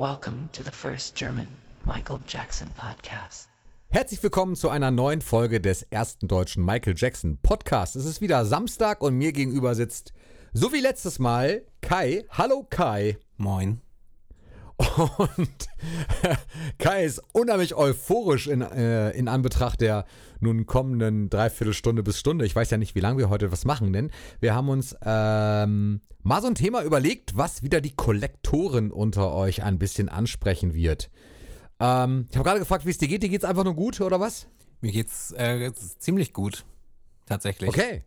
Welcome to the first German Michael Jackson podcast. Herzlich willkommen zu einer neuen Folge des ersten deutschen Michael Jackson Podcasts. Es ist wieder Samstag und mir gegenüber sitzt, so wie letztes Mal, Kai. Hallo Kai. Moin. Und Kai ist unheimlich euphorisch in, äh, in Anbetracht der nun kommenden Dreiviertelstunde bis Stunde. Ich weiß ja nicht, wie lange wir heute was machen, denn wir haben uns ähm, mal so ein Thema überlegt, was wieder die Kollektoren unter euch ein bisschen ansprechen wird. Ähm, ich habe gerade gefragt, wie es dir geht. Dir geht's einfach nur gut, oder was? Mir geht's äh, ziemlich gut. Tatsächlich. Okay.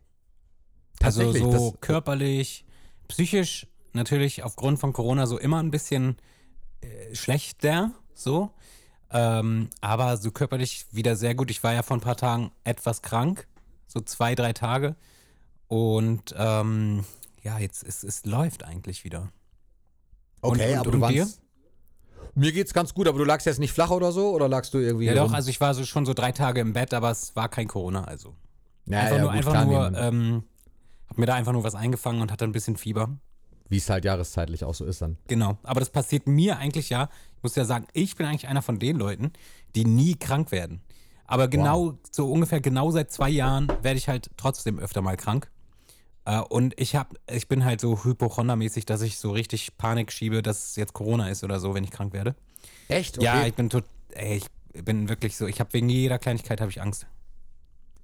Also Tatsächlich, so das- körperlich, psychisch natürlich aufgrund von Corona so immer ein bisschen äh, schlechter, so. Ähm, aber so körperlich wieder sehr gut. Ich war ja vor ein paar Tagen etwas krank, so zwei, drei Tage. Und ähm, ja, jetzt es, es läuft eigentlich wieder. Okay, Und- und- aber du und dir? Mir geht's ganz gut, aber du lagst jetzt nicht flach oder so? Oder lagst du irgendwie. Ja, doch, rum? also ich war so schon so drei Tage im Bett, aber es war kein Corona, also. Ja, einfach ja, nur, gut, einfach nur ähm, hab mir da einfach nur was eingefangen und hatte ein bisschen Fieber. Wie es halt jahreszeitlich auch so ist dann. Genau. Aber das passiert mir eigentlich ja. Ich muss ja sagen, ich bin eigentlich einer von den Leuten, die nie krank werden. Aber genau, so ungefähr genau seit zwei Jahren werde ich halt trotzdem öfter mal krank. Äh, und ich hab, ich bin halt so hypochondermäßig, dass ich so richtig Panik schiebe, dass es jetzt Corona ist oder so, wenn ich krank werde. Echt? Ja, ich bin tot, ey, ich bin wirklich so, ich habe wegen jeder Kleinigkeit habe ich Angst.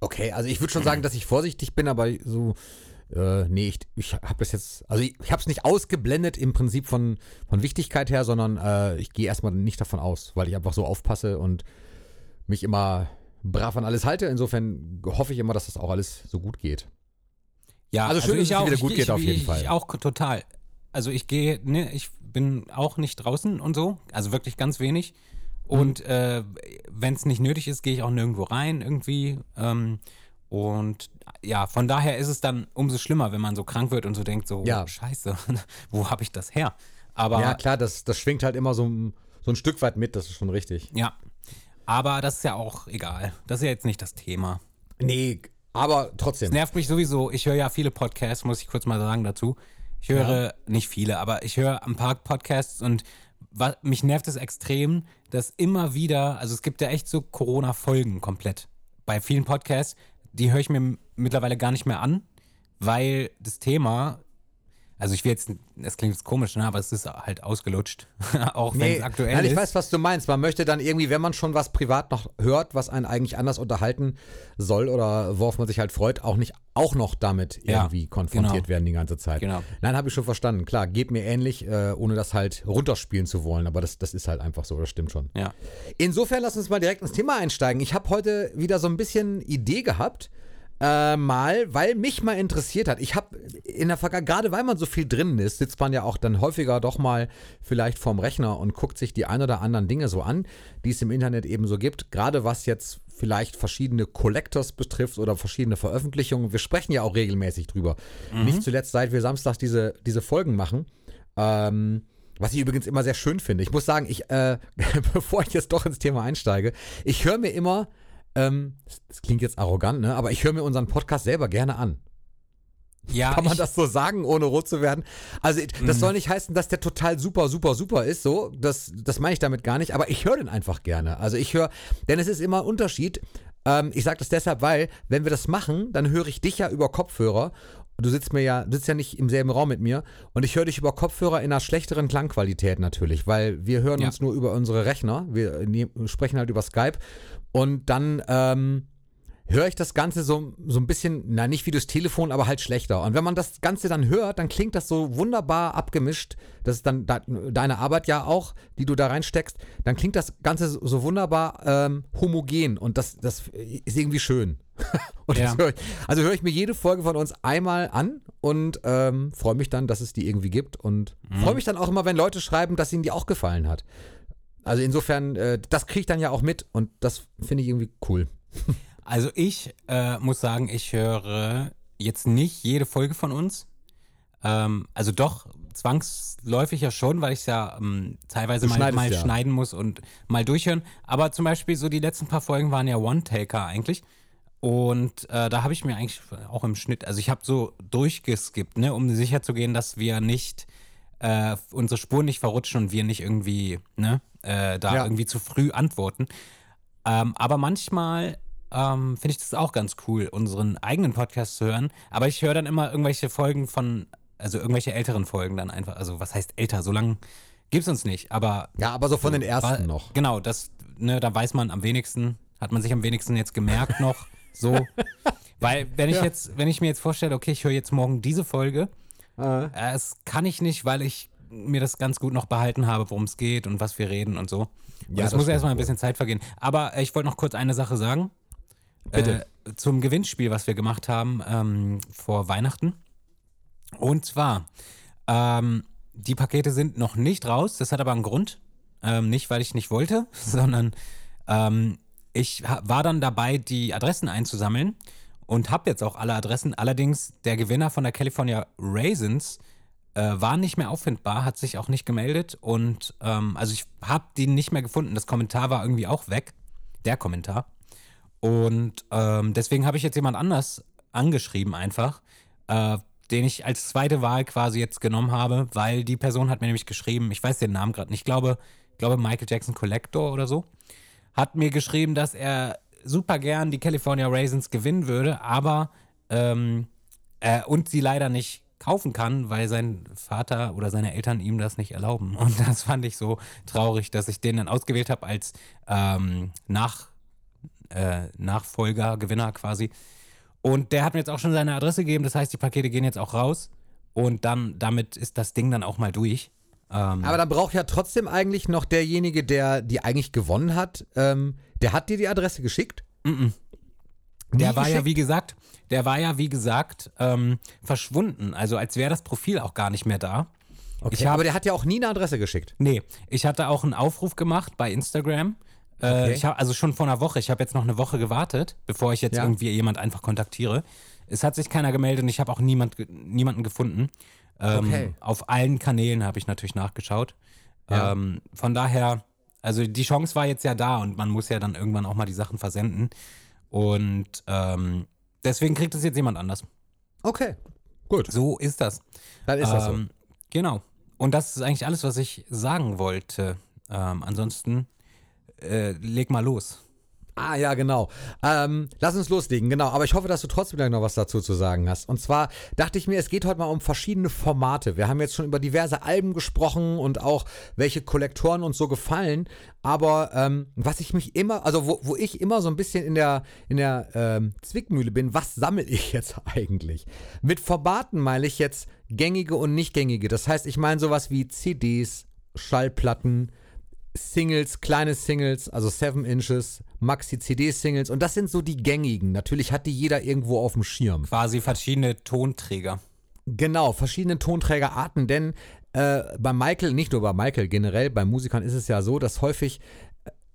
Okay, also ich würde schon sagen, dass ich vorsichtig bin, aber so, äh, nee, ich, ich habe das jetzt, also ich, ich habe es nicht ausgeblendet im Prinzip von, von Wichtigkeit her, sondern äh, ich gehe erstmal nicht davon aus, weil ich einfach so aufpasse und mich immer brav an alles halte. Insofern hoffe ich immer, dass das auch alles so gut geht. Ja, Also schön, dass es wieder gut ich, geht ich, auf jeden Fall. Ich auch total. Also ich gehe, ne, ich bin auch nicht draußen und so, also wirklich ganz wenig. Und Mhm. äh, wenn es nicht nötig ist, gehe ich auch nirgendwo rein irgendwie. Ähm, und ja, von daher ist es dann umso schlimmer, wenn man so krank wird und so denkt, so, Ja. oh, scheiße, wo habe ich das her? Aber ja, klar, das, das schwingt halt immer so, ein- so ein Stück weit mit, das ist schon richtig. ja. Aber das ist ja auch egal. Das ist ja jetzt nicht das Thema. Nee, aber trotzdem. Es nervt mich sowieso. Ich höre ja viele Podcasts, muss ich kurz mal sagen dazu. Ich höre nicht viele, aber ich höre ein paar Podcasts und wa- mich nervt es extrem, dass immer wieder, also es gibt ja echt so Corona-Folgen komplett. Bei vielen Podcasts, die höre ich mir mittlerweile gar nicht mehr an, weil das Thema, also ich will jetzt, das klingt jetzt komisch, ne, aber es ist halt ausgelutscht, auch wenn es aktuell nein, ich ist. weiß, was du meinst. Man möchte dann irgendwie, wenn man schon was privat noch hört, was einen eigentlich anders unterhalten soll oder worauf man sich halt freut, auch nicht auch noch damit Ja, irgendwie konfrontiert genau. werden die ganze Zeit. Genau. Nein, habe ich schon verstanden. Klar, geht mir ähnlich, äh, ohne das halt runterspielen zu wollen, aber das, das ist halt einfach so, das stimmt schon. Ja. Insofern lass uns mal direkt ins Thema einsteigen. Ich habe heute wieder so ein bisschen Idee gehabt, äh, mal, weil mich mal interessiert hat. Ich habe in der Vergangenheit, gerade weil man so viel drin ist, sitzt man ja auch dann häufiger doch mal vielleicht vorm Rechner und guckt sich die ein oder anderen Dinge so an, die es im Internet eben so gibt. Gerade was jetzt vielleicht verschiedene Collectors betrifft oder verschiedene Veröffentlichungen. Wir sprechen ja auch regelmäßig drüber. Nicht zuletzt, seit wir samstags diese, diese Folgen machen. Ähm, was ich übrigens immer sehr schön finde. Ich muss sagen, ich, äh, bevor ich jetzt doch ins Thema einsteige, ich höre mir immer, ähm, das, klingt jetzt arrogant, ne? Aber ich höre mir unseren Podcast selber gerne an. Ja, Kann man das so sagen, ohne rot zu werden? Also, das soll nicht heißen, dass der total super, super, super ist, so. Das, das meine ich damit gar nicht, aber ich höre den einfach gerne. Also, ich höre, denn es ist immer ein Unterschied. Ähm, ich sage das deshalb, weil, wenn wir das machen, dann höre ich dich ja über Kopfhörer. Du sitzt mir ja, sitzt ja nicht im selben Raum mit mir und ich höre dich über Kopfhörer in einer schlechteren Klangqualität natürlich, weil wir hören Ja. uns nur über unsere Rechner. Wir sprechen halt über Skype und dann ähm, höre ich das Ganze so, so ein bisschen, na nicht wie durchs Telefon, aber halt schlechter. Und wenn man das Ganze dann hört, dann klingt das so wunderbar abgemischt. Das ist dann de deine Arbeit ja auch, die du da reinsteckst. Dann klingt das Ganze so, so wunderbar ähm, homogen und das, das ist irgendwie schön. Ja. hör ich, also höre ich mir jede Folge von uns einmal an und ähm, freue mich dann, dass es die irgendwie gibt und freue mich dann auch immer, wenn Leute schreiben, dass ihnen die auch gefallen hat. Also insofern, äh, das kriege ich dann ja auch mit und das finde ich irgendwie cool. Also ich äh, muss sagen, ich höre jetzt nicht jede Folge von uns. Ähm, also doch zwangsläufig ja schon, weil ich es ja ähm, teilweise Du mal, mal ja. schneiden muss und mal durchhören. Aber zum Beispiel so die letzten paar Folgen waren ja One-Taker eigentlich. Und äh, da habe ich mir eigentlich auch im Schnitt, also ich habe so durchgeskippt, ne, um sicher zu gehen, dass wir nicht äh, unsere Spuren nicht verrutschen und wir nicht irgendwie, ne, äh, da Ja. irgendwie zu früh antworten. Ähm, aber manchmal ähm, finde ich das auch ganz cool, unseren eigenen Podcast zu hören. Aber ich höre dann immer irgendwelche Folgen von, also irgendwelche älteren Folgen dann einfach. Also was heißt älter? So lange gibt es uns nicht. Aber Ja, aber so von den ersten war- noch. Genau, das, ne, da weiß man am wenigsten, hat man sich am wenigsten jetzt gemerkt noch. So. Weil, wenn ich Ja. jetzt, wenn ich mir jetzt vorstelle, okay, ich höre jetzt morgen diese Folge, Äh, äh, das kann ich nicht, weil ich mir das ganz gut noch behalten habe, worum es geht und was wir reden und so. Und Ja, es das muss erstmal ein bisschen Zeit vergehen. Aber äh, ich wollte noch kurz eine Sache sagen. Bitte. Äh, zum Gewinnspiel, was wir gemacht haben ähm, vor Weihnachten. Und zwar, ähm, die Pakete sind noch nicht raus. Das hat aber einen Grund. Ähm, nicht, weil ich nicht wollte, sondern ähm, ich war dann dabei, die Adressen einzusammeln und habe jetzt auch alle Adressen. Allerdings, der Gewinner von der California Raisins äh, war nicht mehr auffindbar, hat sich auch nicht gemeldet und ähm, also ich habe die nicht mehr gefunden. Das Kommentar war irgendwie auch weg, der Kommentar. Und ähm, deswegen habe ich jetzt jemand anders angeschrieben einfach, äh, den ich als zweite Wahl quasi jetzt genommen habe, weil die Person hat mir nämlich geschrieben, ich weiß den Namen gerade nicht, ich glaube, ich glaube Michael Jackson Collector oder so, hat mir geschrieben, dass er super gern die California Raisins gewinnen würde, aber ähm, äh, und sie leider nicht kaufen kann, weil sein Vater oder seine Eltern ihm das nicht erlauben. Und das fand ich so traurig, dass ich den dann ausgewählt habe als ähm, Nach, äh, Nachfolger, Gewinner quasi. Und der hat mir jetzt auch schon seine Adresse gegeben, das heißt, die Pakete gehen jetzt auch raus. Und dann, damit ist das Ding dann auch mal durch. Ähm, aber dann braucht ja trotzdem eigentlich noch derjenige, der die eigentlich gewonnen hat, ähm, der hat dir die Adresse geschickt? Der Nie war ja, geschickt? wie gesagt, der war ja, wie gesagt, ähm, verschwunden. Also als wäre das Profil auch gar nicht mehr da. Okay, Ich hab- aber der hat ja auch nie eine Adresse geschickt. Nee, ich hatte auch einen Aufruf gemacht bei Instagram. Äh, Okay. ich hab, also schon vor einer Woche. Ich habe jetzt noch eine Woche gewartet, bevor ich jetzt Ja. irgendwie jemand einfach kontaktiere. Es hat sich keiner gemeldet und ich habe auch niemand, niemanden gefunden. Ähm, Okay. Auf allen Kanälen habe ich natürlich nachgeschaut. Ja. Ähm, von daher, also die Chance war jetzt ja da und man muss ja dann irgendwann auch mal die Sachen versenden. Und ähm, deswegen kriegt es jetzt jemand anders. Okay, gut. So ist das. Dann ist das so. Ähm, Genau. Und das ist eigentlich alles, was ich sagen wollte. Ähm, ansonsten äh, leg mal los. Ah, ja, genau. Ähm, lass uns loslegen, genau. Aber ich hoffe, dass du trotzdem gleich noch was dazu zu sagen hast. Und zwar dachte ich mir, es geht heute mal um verschiedene Formate. Wir haben jetzt schon über diverse Alben gesprochen und auch welche Kollektoren uns so gefallen. Aber ähm, was ich mich immer, also wo, wo ich immer so ein bisschen in der, in der ähm, Zwickmühle bin, was sammle ich jetzt eigentlich? Mit Formaten meine ich jetzt gängige und nicht gängige. Das heißt, ich meine sowas wie CDs, Schallplatten, Singles, kleine Singles, also 7 Inches, Maxi-CD-Singles und das sind so die gängigen. Natürlich hat die jeder irgendwo auf dem Schirm. Quasi verschiedene Tonträger. Genau, verschiedene Tonträgerarten, denn äh, bei Michael, nicht nur bei Michael, generell bei Musikern ist es ja so, dass häufig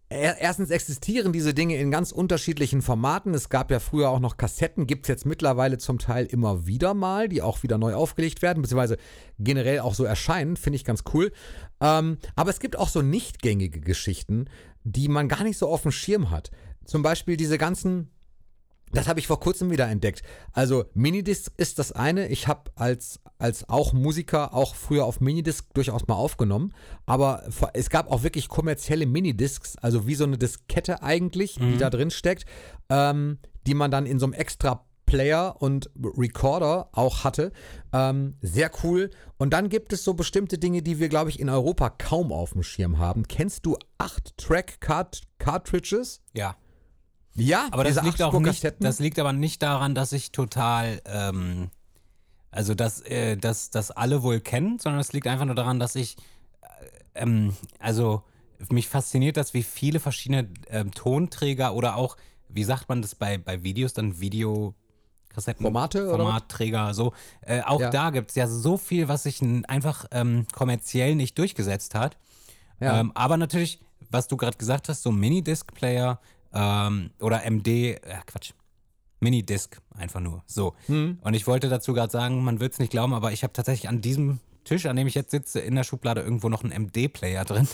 äh, erstens existieren diese Dinge in ganz unterschiedlichen Formaten. Es gab ja früher auch noch Kassetten, gibt es jetzt mittlerweile zum Teil immer wieder mal, die auch wieder neu aufgelegt werden, beziehungsweise generell auch so erscheinen, finde ich ganz cool. Ähm, aber es gibt auch so nicht gängige Geschichten, die man gar nicht so auf dem Schirm hat. Zum Beispiel diese ganzen das habe ich vor kurzem wieder entdeckt. Also Minidisc ist das eine. Ich habe als, als auch Musiker auch früher auf Minidisc durchaus mal aufgenommen. Aber es gab auch wirklich kommerzielle Minidiscs, also wie so eine Diskette eigentlich, die da drin steckt, ähm, die man dann in so einem extra Player und Recorder auch hatte. Ähm, sehr cool. Und dann gibt es so bestimmte Dinge, die wir, glaube ich, in Europa kaum auf dem Schirm haben. Kennst du 8-Track-Cartridges? Ja. Ja, Aber das liegt auch nicht, das liegt aber nicht daran, dass ich total, ähm, also dass, äh, dass das alle wohl kennen, sondern es liegt einfach nur daran, dass ich, äh, ähm, also mich fasziniert das, wie viele verschiedene ähm, Tonträger oder auch, wie sagt man das bei, bei Videos, dann Videokassetten, Formate oder? Formatträger, so. Äh, auch Ja. da gibt es ja so viel, was sich einfach ähm, kommerziell nicht durchgesetzt hat. Ja. Ähm, aber natürlich, was du gerade gesagt hast, so Minidisc-Player ähm, oder MD, äh, Quatsch, Minidisc einfach nur. So. Hm. Und ich wollte dazu gerade sagen, man wird es nicht glauben, aber ich habe tatsächlich an diesem Tisch, an dem ich jetzt sitze, in der Schublade irgendwo noch einen MD-Player drin.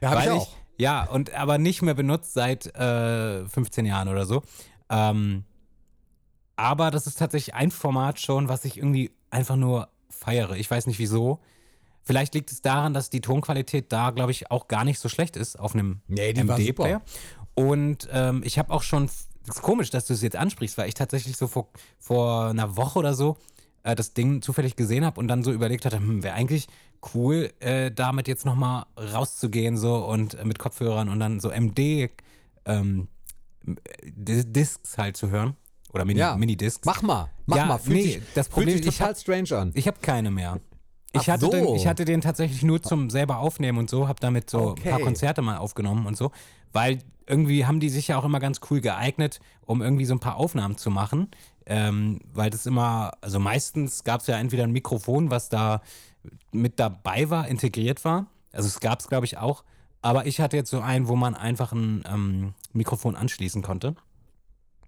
Ja, hab ich auch. ja, und aber nicht mehr benutzt seit äh, 15 Jahren oder so. Ähm, aber das ist tatsächlich ein Format schon, was ich irgendwie einfach nur feiere. Ich weiß nicht wieso. Vielleicht liegt es daran, dass die Tonqualität da, glaube ich, auch gar nicht so schlecht ist auf einem Nee, MD-Player. Und ähm, ich habe auch schon, das ist komisch, dass du es jetzt ansprichst, weil ich tatsächlich so vor, vor einer Woche oder so äh, das Ding zufällig gesehen habe und dann so überlegt hatte, hm, wäre eigentlich cool, äh, damit jetzt nochmal rauszugehen so und äh, mit Kopfhörern und dann so MD ähm, Dis- Discs halt zu hören. Oder Mini, Ja. Mini-Discs. Mach mal, mach Ja, mal. Fühlt nee, sich, das Problem fühlt sich ist, ich total strange an. Ich habe keine mehr. Ich Ach hatte, so. den, ich hatte den tatsächlich nur zum selber aufnehmen und so, habe damit so Okay. ein paar Konzerte mal aufgenommen und so, weil irgendwie haben die sich ja auch immer ganz cool geeignet, um irgendwie so ein paar Aufnahmen zu machen, ähm, weil das immer, also meistens gab es ja entweder ein Mikrofon, was da mit dabei war, integriert war, also es gab es glaube ich auch, aber ich hatte jetzt so einen, wo man einfach ein ähm, Mikrofon anschließen konnte.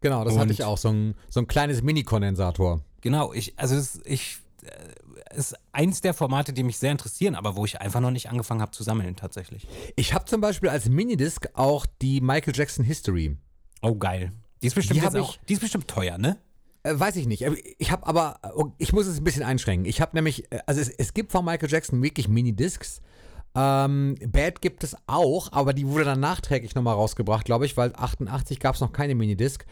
Genau, das hatte Und- ich auch. So ein, so ein kleines Mini-Kondensator. Genau, ich, also es, ich, äh, ist eins der Formate, die mich sehr interessieren, aber wo ich einfach noch nicht angefangen habe zu sammeln, tatsächlich. Ich habe zum Beispiel als Minidisc auch die Michael Jackson History. Oh, geil. Die ist bestimmt, Die ich- auch, die ist bestimmt teuer, ne? Äh, weiß ich nicht. Äh, Ich habe aber, oh, ich muss es ein bisschen einschränken. Ich habe nämlich, also es, es gibt von Michael Jackson wirklich Minidiscs. Ähm, Bad gibt es auch, aber die wurde dann nachträglich nochmal rausgebracht, glaube ich, weil 88 gab es noch keine Minidisc.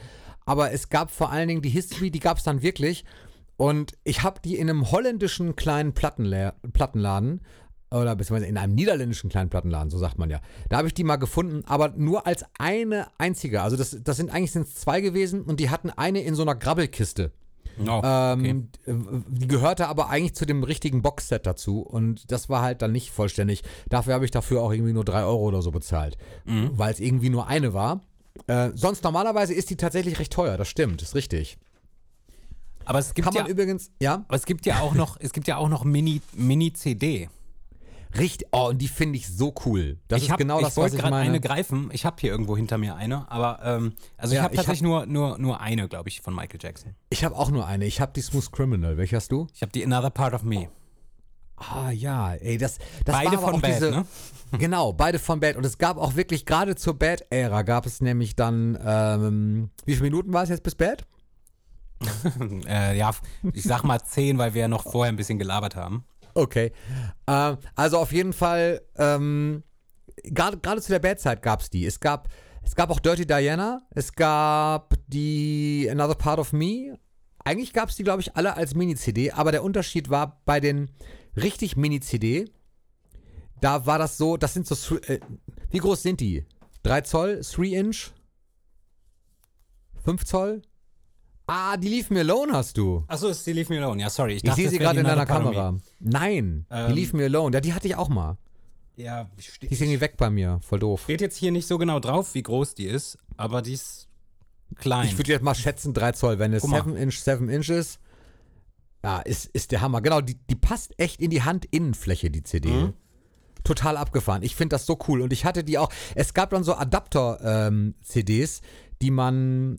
Aber es gab vor allen Dingen die History, die gab es dann wirklich. Und ich habe die in einem holländischen kleinen Plattenla Plattenladen oder beziehungsweise in einem niederländischen kleinen Plattenladen, so sagt man ja. Da habe ich die mal gefunden, aber nur als eine einzige. Also das, das sind eigentlich sind's zwei gewesen und die hatten eine in so einer Grabbelkiste. Oh, Ähm, äh, Die gehörte aber eigentlich zu dem richtigen Boxset dazu und das war halt dann nicht vollständig. Dafür habe ich dafür auch irgendwie nur drei Euro oder so bezahlt, weil es irgendwie nur eine war. Äh, sonst normalerweise ist die tatsächlich recht teuer, das stimmt, ist richtig. Aber es gibt Kann man ja, übrigens, ja, aber es gibt ja auch noch, es gibt ja auch noch Mini, Mini-CD. richtig, oh, und die finde ich so cool. Das ich ist hab, genau ich das, was ich gerade eine greifen. Ich habe hier irgendwo hinter mir eine, aber ähm, also ich Ja, habe ich hab- tatsächlich nur, nur, nur eine, glaube ich, von Michael Jackson. Ich habe auch nur eine, ich habe die Smooth Criminal. Welche hast du? Ich habe die Another Part of Me. Ah ja, ey, das, das Beide war von Bad, diese, ne? Genau, beide von Bad. Und es gab auch wirklich, gerade zur Bad-Ära gab es nämlich dann, ähm, wie viele Minuten war es jetzt bis Bad? Äh, ja, ich sag mal zehn, weil wir ja noch vorher ein bisschen gelabert haben. Okay. Ähm, also auf jeden Fall, ähm, gerade gerade zu der Bad-Zeit gab es die. Es gab, es gab auch Dirty Diana, es gab die Another Part of Me. Eigentlich gab es die, glaube ich, alle als Mini-CD, aber der Unterschied war bei den richtig Mini-CD, da war das so, das sind so, äh, wie groß sind die? 3 Zoll, 3 Inch? 5 Zoll? Ah, die Leave Me Alone hast du. Achso, ist die Leave Me Alone. Ja, sorry. Ich, Ich sehe sie gerade die in deiner Me. Kamera. Nein, die Ähm. Leave Me Alone. Ja, die hatte ich auch mal. Ja, Die ist steht irgendwie weg bei mir. Voll doof. jetzt hier nicht so genau drauf, wie groß die ist, aber die ist klein. Ich würde jetzt mal schätzen 3 Zoll. Wenn es Guck mal. 7 Inch, 7 Inch ist, ja, ist, ist der Hammer. Genau, die, die passt echt in die Handinnenfläche, die CD. Mhm. Total abgefahren. Ich finde das so cool. Und ich hatte die auch. Es gab dann so Adapter-CDs, die man,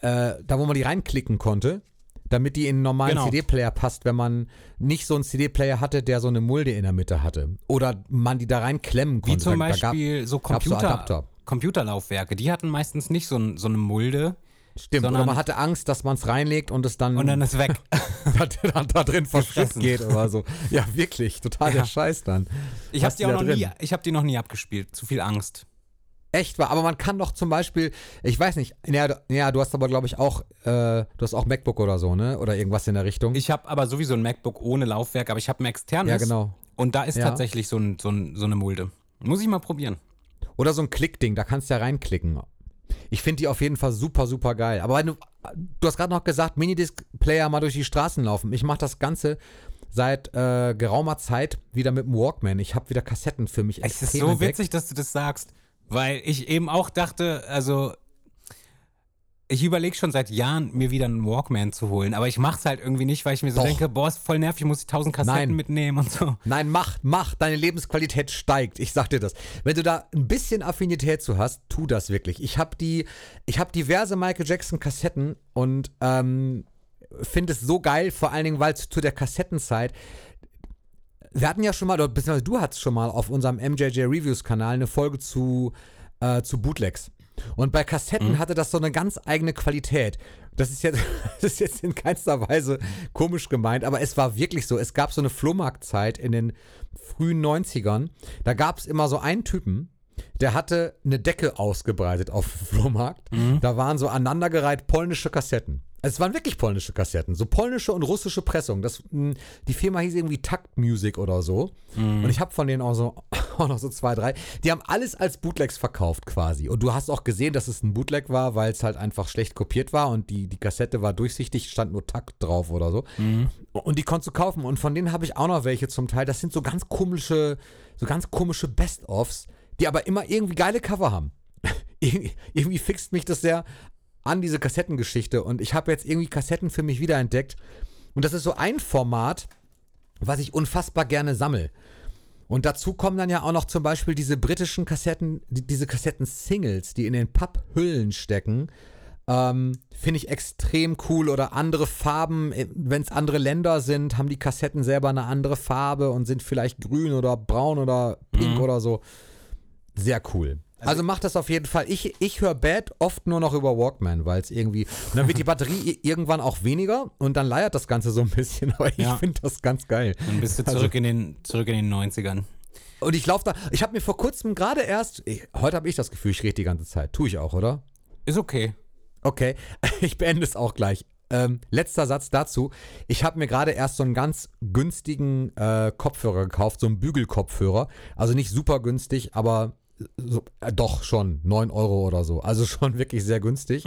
äh, da wo man die reinklicken konnte, damit die in einen normalen Genau. CD-Player passt, wenn man nicht so einen CD-Player hatte, der so eine Mulde in der Mitte hatte. Oder man die da reinklemmen konnte. wie zum Da- da gab- Beispiel so so Computer, Adapter. Computerlaufwerke. Die hatten meistens nicht so, ein, so eine Mulde Stimmt, sondern- man hatte Angst, dass man es reinlegt und es dann, und dann ist weg. da, da, da drin Gefressen. geht oder so. Ja, wirklich, total der Ja. Scheiß dann. Ich habe die, auch noch drin? nie, ich die noch nie abgespielt. Zu viel Angst. Echt wahr, aber man kann doch zum Beispiel, ich weiß nicht, ja, du- ja, du hast aber glaube ich auch, äh, du hast auch MacBook oder so, ne? Oder irgendwas in der Richtung. Ich habe aber sowieso ein MacBook ohne Laufwerk, aber ich habe ein externes. ja, genau. Und da ist Ja. tatsächlich so, ein, so, ein, so eine Mulde. Muss ich mal probieren. Oder so ein Klickding, da kannst du ja reinklicken. Ich finde die auf jeden Fall super, super geil. Aber wenn du, du hast gerade noch gesagt, Minidisc-Player mal durch die Straßen laufen. Ich mache das Ganze seit äh, geraumer Zeit wieder mit dem Walkman. Ich habe wieder Kassetten für mich Es ist so entdeckt. witzig, dass du das sagst, weil ich eben auch dachte, also ich überlege schon seit Jahren, mir wieder einen Walkman zu holen, aber ich mache es halt irgendwie nicht, weil ich mir so Doch. denke, boah, ist voll nervig, muss ich tausend Kassetten Nein. mitnehmen und so. Nein, mach, mach. Deine Lebensqualität steigt. Ich sag dir das. Wenn du da ein bisschen Affinität zu hast, tu das wirklich. Ich habe die, ich habe diverse Michael Jackson Kassetten und ähm, finde es so geil, vor allen Dingen, weil zu, zu der Kassettenzeit. Wir hatten ja schon mal, beziehungsweise du hattest schon mal auf unserem MJJ Reviews Kanal eine Folge zu, äh, zu Bootlegs. Und bei Kassetten hatte das so eine ganz eigene Qualität. Das ist, jetzt, das ist jetzt in keinster Weise komisch gemeint, aber es war wirklich so. Es gab so eine Flohmarktzeit in den frühen 90ern. Da gab es immer so einen Typen, der hatte eine Decke ausgebreitet auf dem Flohmarkt. Da waren so aneinandergereiht polnische Kassetten. Also es waren wirklich polnische Kassetten, so polnische und russische Pressung. Das, mh, die Firma hieß irgendwie Takt Music oder so. Und ich habe von denen auch, so, auch noch so zwei, drei. Die haben alles als Bootlegs verkauft quasi. Und du hast auch gesehen, dass es ein Bootleg war, weil es halt einfach schlecht kopiert war und die, die Kassette war durchsichtig, stand nur Takt drauf oder so. Und die konntest du kaufen. Und von denen habe ich auch noch welche zum Teil. Das sind so ganz komische, so ganz komische Best-ofs, die aber immer irgendwie geile Cover haben. irgendwie, irgendwie fixt mich das sehr an diese Kassettengeschichte und ich habe jetzt irgendwie Kassetten für mich wiederentdeckt und das ist so ein Format, was ich unfassbar gerne sammle. Und dazu kommen dann ja auch noch zum Beispiel diese britischen Kassetten, die, diese Kassetten-Singles, die in den Papphüllen stecken. Ähm, Finde ich extrem cool. Oder andere Farben, wenn es andere Länder sind, haben die Kassetten selber eine andere Farbe und sind vielleicht grün oder braun oder pink oder so. Sehr cool. Also, macht das auf jeden Fall. Ich, ich höre Bad oft nur noch über Walkman, weil es irgendwie. Und dann wird die Batterie irgendwann auch weniger und dann leiert das Ganze so ein bisschen. Aber ich Ja. finde das ganz geil. Dann bist du Also zurück, in, den, zurück in den 90ern. Und ich laufe da. Ich habe mir vor kurzem gerade erst. Ich, heute habe ich das Gefühl, ich rede die ganze Zeit. Tue ich auch, oder? Ist okay. Okay, ich beende es auch gleich. Ähm, letzter Satz dazu. Ich habe mir gerade erst so einen ganz günstigen äh, Kopfhörer gekauft, so einen Bügelkopfhörer. Also nicht super günstig, aber so, äh, doch schon 9 Euro oder so. Also schon wirklich sehr günstig.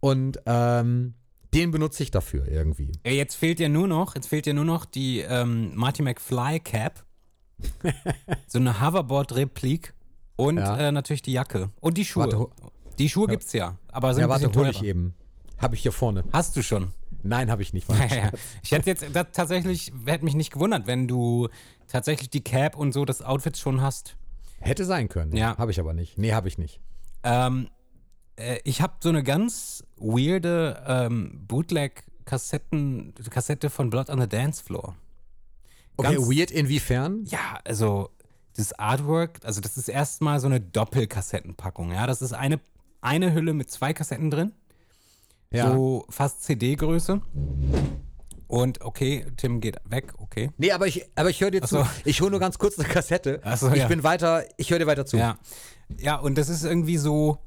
Und ähm, den benutze ich dafür irgendwie. Jetzt fehlt dir nur noch, jetzt fehlt dir nur noch die ähm, Marty McFly Cap. so eine Hoverboard-Replik und Ja. äh, natürlich die Jacke. Und die Schuhe. Warte, die Schuhe gibt's ja, aber sind Ja, warte, hole ich eben. Habe ich hier vorne. Hast du schon. Nein, habe ich nicht. Ja, ja. Scherz. Ich hätte jetzt das tatsächlich, hätte mich nicht gewundert, wenn du tatsächlich die Cap und so das Outfit schon hast. Hätte sein können. Ja. Habe ich aber nicht. Nee, habe ich nicht. Ähm, äh, ich habe so eine ganz weirde ähm, Bootleg-Kassetten, Kassette von Blood on the Dance Floor. Okay, Ganz- weird inwiefern? Ja, also das Artwork, also das ist erstmal so eine Doppelkassettenpackung, ja. Das ist eine, eine Hülle mit zwei Kassetten drin, Ja. so fast CD-Größe. Und okay, Tim geht weg, okay. Nee, aber ich, aber ich höre dir Ach zu. so. Ich hole nur ganz kurz eine Kassette. Ach so, ich ja. bin weiter, ich höre dir weiter zu. Ja. Ja, und das ist irgendwie so,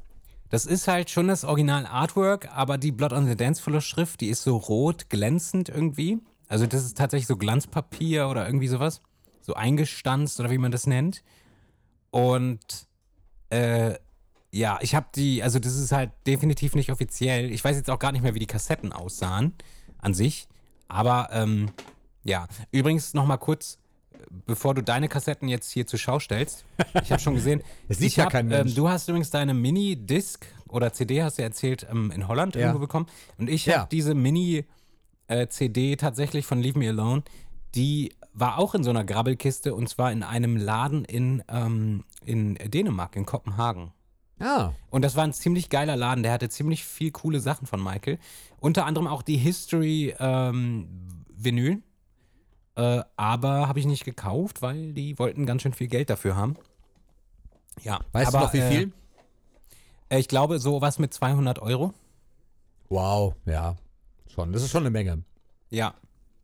das ist halt schon das Original Artwork, aber die Blood on the Dance Floor Schrift, die ist so rot, glänzend irgendwie. Also das ist tatsächlich so Glanzpapier oder irgendwie sowas. So eingestanzt oder wie man das nennt. Und äh, ja, ich habe die, also das ist halt definitiv nicht offiziell. Ich weiß jetzt auch gar nicht mehr, wie die Kassetten aussahen an sich. Aber ähm, ja, übrigens noch mal kurz, bevor du deine Kassetten jetzt hier zur Schau stellst. Ich habe schon gesehen. Das sieht ja hab, kein Mensch. Ähm, du hast übrigens deine Mini-Disc oder CD, hast du erzählt, ähm, in Holland Ja. irgendwo bekommen. Und ich Ja. habe diese Mini-CD tatsächlich von Leave Me Alone. Die war auch in so einer Grabbelkiste und zwar in einem Laden in, ähm, in Dänemark, in Kopenhagen. Ah, Und das war ein ziemlich geiler Laden. Der hatte ziemlich viel coole Sachen von Michael. Unter anderem auch die History ähm, Vinyl. Äh, aber habe ich nicht gekauft, weil die wollten ganz schön viel Geld dafür haben. Ja. weißt aber, du noch wie äh, viel? Äh, ich glaube, sowas mit 200 Euro. Wow, ja. Schon. Das ist schon eine Menge. Ja.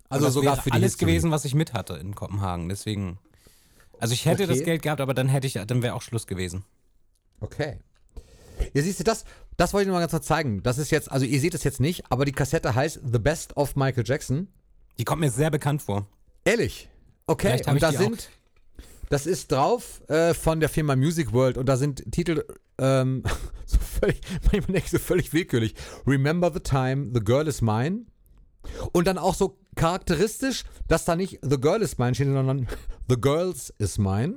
Also das sogar für die alles History. gewesen, was ich mit hatte in Kopenhagen. Deswegen. Also ich hätte das Okay. Geld gehabt, aber dann hätte ich, dann wäre auch Schluss gewesen. Okay. Ja, siehst du, das, das wollte ich noch mal ganz kurz zeigen. Das ist jetzt, also ihr seht es jetzt nicht, aber die Kassette heißt The Best of Michael Jackson. Die kommt mir sehr bekannt vor. Ehrlich? Okay, und da sind, das ist drauf äh, von der Firma Music World und da sind Titel ähm, so völlig, manchmal denke ich so völlig willkürlich. Remember the time, the girl is mine. Und dann auch so charakteristisch, dass da nicht the girl is mine steht, sondern the girls is mine.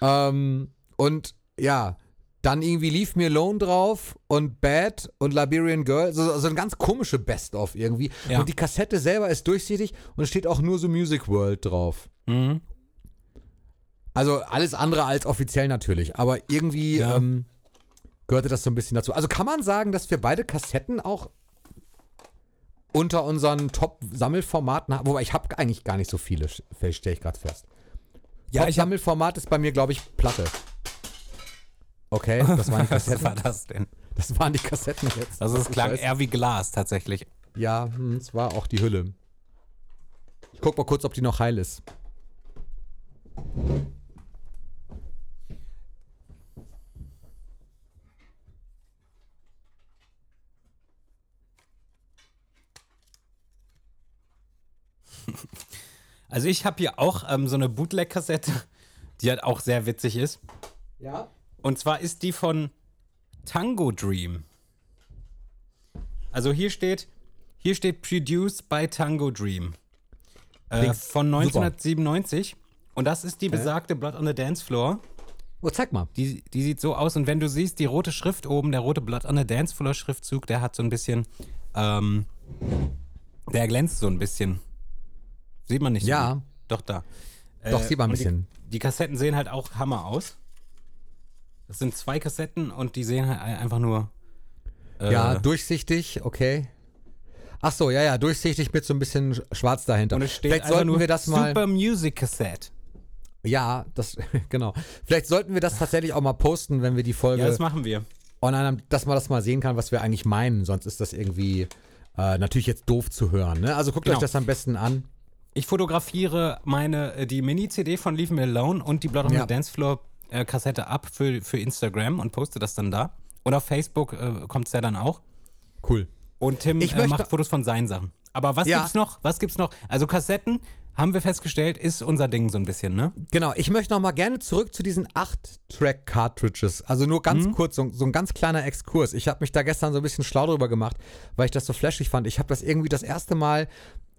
ähm, und ja, dann irgendwie Leave Me Alone drauf und Bad und Liberian Girl. So, so eine ganz komische Best-of irgendwie. Ja. Und die Kassette selber ist durchsichtig und steht auch nur so Music World drauf. Mhm. Also alles andere als offiziell natürlich. Aber irgendwie Ja. ähm, gehörte das so ein bisschen dazu. Also kann man sagen, dass wir beide Kassetten auch unter unseren Top-Sammelformaten haben. Wobei ich habe eigentlich gar nicht so viele, stelle ich gerade fest. Ja, Top-Sammelformat ist bei mir, glaube ich, Platte. Okay, das waren die Was war Kassetten. das denn? Das waren die Kassetten jetzt. Also es klang eher wie Glas tatsächlich. Ja, hm, es war auch die Hülle. Ich guck mal kurz, ob die noch heil ist. Also ich habe hier auch ähm, so eine Bootleg-Kassette, die halt auch sehr witzig ist. Ja? Und zwar ist die von Tango Dream. Also hier steht, hier steht produced by Tango Dream. Äh, von super. 1997. Und das ist die besagte Blood on the Dance Floor. Oh, zeig mal. Die, die sieht so aus. Und wenn du siehst, die rote Schrift oben, der rote Blood on the Dance Floor Schriftzug, der hat so ein bisschen, ähm, der glänzt so ein bisschen. Sieht man nicht so Ja. Doch, da. Doch, Äh, sieht man ein die- bisschen. Die Kassetten sehen halt auch Hammer aus. Das sind zwei Kassetten und die sehen halt einfach nur. Äh, Ja, durchsichtig, okay. Ach so, ja, ja, durchsichtig mit so ein bisschen sch- schwarz dahinter. und es steht Vielleicht sollten nur wir das mal. Super Music Cassette. Ja, das, genau. Vielleicht sollten wir das tatsächlich auch mal posten, wenn wir die Folge Ja, das machen wir. online dass man das mal sehen kann, was wir eigentlich meinen. Sonst ist das irgendwie äh, natürlich jetzt doof zu hören. Ne? Also guckt Genau. euch das am besten an. Ich fotografiere meine, äh, die Mini-CD von Leave Me Alone und die Blood on Ja. the Dance Floor äh, Kassette ab für, für Instagram und poste das dann da. Und auf Facebook äh, kommt es ja dann auch. Cool. Und Tim Ich äh, macht Fotos von seinen Sachen. Aber was Ja. gibt's noch? Was gibt's noch? Also Kassetten, haben wir festgestellt, ist unser Ding so ein bisschen, ne? Genau, ich möchte noch mal gerne zurück zu diesen 8-Track-Cartridges. Also nur ganz Mhm. kurz, so, so ein ganz kleiner Exkurs. Ich habe mich da gestern so ein bisschen schlau drüber gemacht, weil ich das so flashig fand. Ich habe das irgendwie das erste Mal,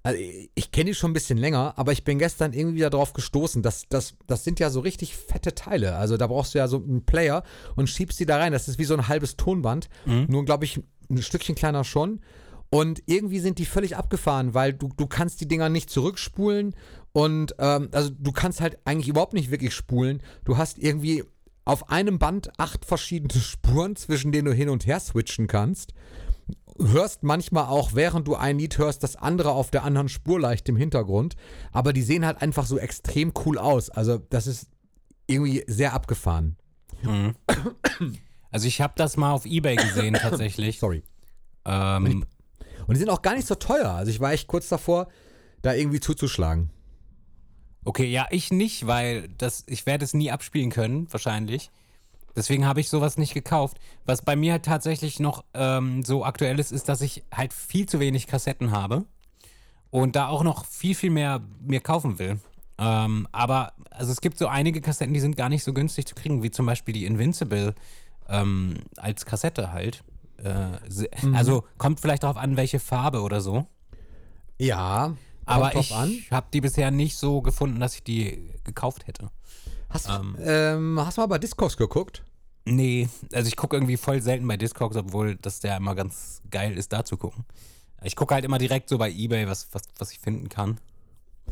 also ich, kenne die schon ein bisschen länger, aber ich bin gestern irgendwie drauf gestoßen. Das, das, das sind ja so richtig fette Teile. Also da brauchst du ja so einen Player und schiebst die da rein. Das ist wie so ein halbes Tonband. Nur, glaube ich, ein Stückchen kleiner schon. Und irgendwie sind die völlig abgefahren, weil du, du kannst die Dinger nicht zurückspulen und ähm, also du kannst halt eigentlich überhaupt nicht wirklich spulen. Du hast irgendwie auf einem Band acht verschiedene Spuren, zwischen denen du hin und her switchen kannst. Hörst manchmal auch, während du ein Lied hörst, das andere auf der anderen Spur leicht im Hintergrund. Aber die sehen halt einfach so extrem cool aus. Also das ist irgendwie sehr abgefahren. Also ich habe das mal auf Ebay gesehen tatsächlich. Sorry. ähm, Und die sind auch gar nicht so teuer. Also ich war echt kurz davor, da irgendwie zuzuschlagen. okay, ja, ich nicht, weil das, ich werde es nie abspielen können, wahrscheinlich. Deswegen habe ich sowas nicht gekauft. Was bei mir halt tatsächlich noch ähm, so aktuell ist, ist, dass ich halt viel zu wenig Kassetten habe und da auch noch viel, viel mehr mir kaufen will. Ähm, aber also es gibt so einige Kassetten, die sind gar nicht so günstig zu kriegen, wie zum Beispiel die Invincible ähm, als Kassette halt. Äh, se- Also kommt vielleicht darauf an, welche Farbe oder so. Ja, Aber ich habe die bisher nicht so gefunden, dass ich die gekauft hätte. Hast, ähm, hast du mal bei Discogs geguckt? Nee, also ich gucke irgendwie voll selten bei Discogs, obwohl das ja immer ganz geil ist, da zu gucken. Ich gucke halt immer direkt so bei Ebay, was, was, was ich finden kann.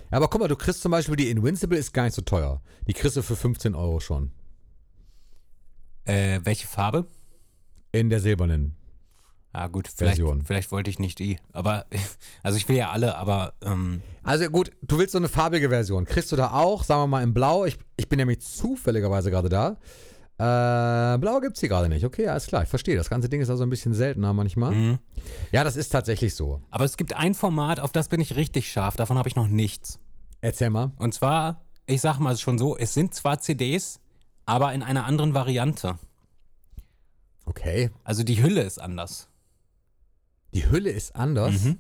Ja, aber guck mal, du kriegst zum Beispiel die Invincible ist gar nicht so teuer. Die kriegst du für 15 Euro schon. Äh, welche Farbe? In der silbernen. Ah, gut, vielleicht, Version. vielleicht wollte ich nicht die. Aber, also ich will ja alle, aber ähm, Also gut, du willst so eine farbige Version. Kriegst du da auch, sagen wir mal in Blau. Ich, ich bin nämlich zufälligerweise gerade da. Äh, Blau gibt's hier gerade nicht. Okay, alles klar, ich verstehe. Das ganze Ding ist also ein bisschen seltener manchmal. Mhm. Ja, das ist tatsächlich so. aber es gibt ein Format, auf das bin ich richtig scharf, davon habe ich noch nichts. Erzähl mal. Und zwar, ich sag mal schon so, es sind zwar CDs, aber in einer anderen Variante. Okay. Also die Hülle ist anders. Die Hülle ist anders. Mhm.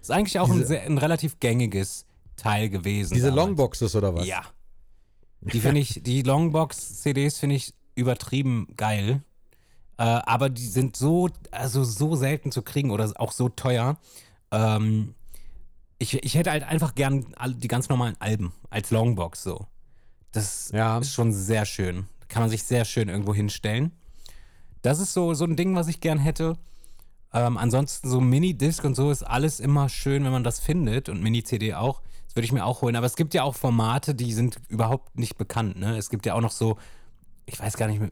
Ist eigentlich auch ein, Diese- sehr, ein relativ gängiges Teil gewesen. Diese damals. Longboxes oder was? Ja. Die finde ich, die Longbox-CDs finde ich übertrieben geil. Äh, aber die sind so, also so selten zu kriegen oder auch so teuer. Ähm, ich, ich hätte halt einfach gern die ganz normalen Alben als Longbox so. Das Ja. ist schon sehr schön. Kann man sich sehr schön irgendwo hinstellen. Das ist so, so ein Ding, was ich gern hätte. Ähm, ansonsten so Mini-Disc und so ist alles immer schön, wenn man das findet und Mini-CD auch. Das würde ich mir auch holen. Aber es gibt ja auch Formate, die sind überhaupt nicht bekannt. Ne? Es gibt ja auch noch so, ich weiß gar nicht, mehr,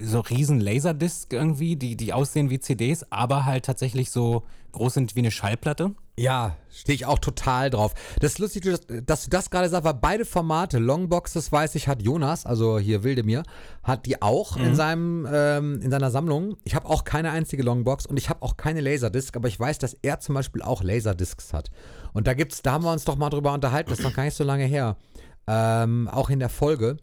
so riesen Laserdisc irgendwie, die, die aussehen wie CDs, aber halt tatsächlich so groß sind wie eine Schallplatte. Ja, stehe ich auch total drauf. Das ist lustig, dass, du das gerade sagst, weil beide Formate, Longboxes weiß ich, hat Jonas, also hier Wildemir, hat die auch in seinem ähm, in seiner Sammlung. Ich habe auch keine einzige Longbox und ich habe auch keine Laserdisc, aber ich weiß, dass er zum Beispiel auch Laserdiscs hat. Und da gibt's, da haben wir uns doch mal drüber unterhalten, das ist noch gar nicht so lange her. Ähm, auch in der Folge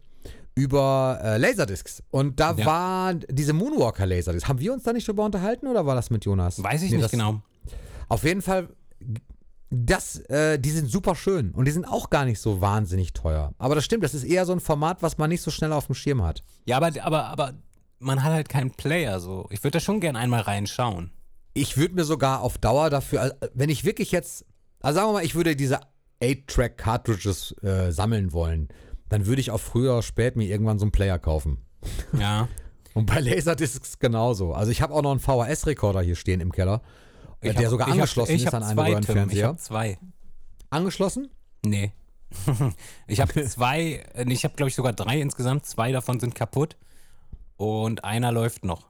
über äh, Laserdiscs. Und da Ja. war diese Moonwalker Laserdisc. Haben wir uns da nicht drüber unterhalten oder war das mit Jonas? Weiß ich Nee, nicht genau. Auf jeden Fall, das, äh, die sind super schön und die sind auch gar nicht so wahnsinnig teuer. Aber das stimmt, das ist eher so ein Format, was man nicht so schnell auf dem Schirm hat. Ja, aber, aber, aber man hat halt keinen Player so. Ich würde da schon gern einmal reinschauen. Ich würde mir sogar auf Dauer dafür, also, wenn ich wirklich jetzt, also sagen wir mal, ich würde diese 8-Track-Cartridges äh, sammeln wollen, dann würde ich auch früher oder spät mir irgendwann so einen Player kaufen. Ja. Und bei Laserdiscs genauso. Also ich habe auch noch einen VHS-Rekorder hier stehen im Keller, Ich der hab- sogar hab- angeschlossen ich ist hab an einen zwei, Tim. Ich Röhrenfernseher. habe zwei. Angeschlossen? Nee. ich habe zwei, ich habe glaube ich sogar drei insgesamt. Zwei davon sind kaputt und einer läuft noch.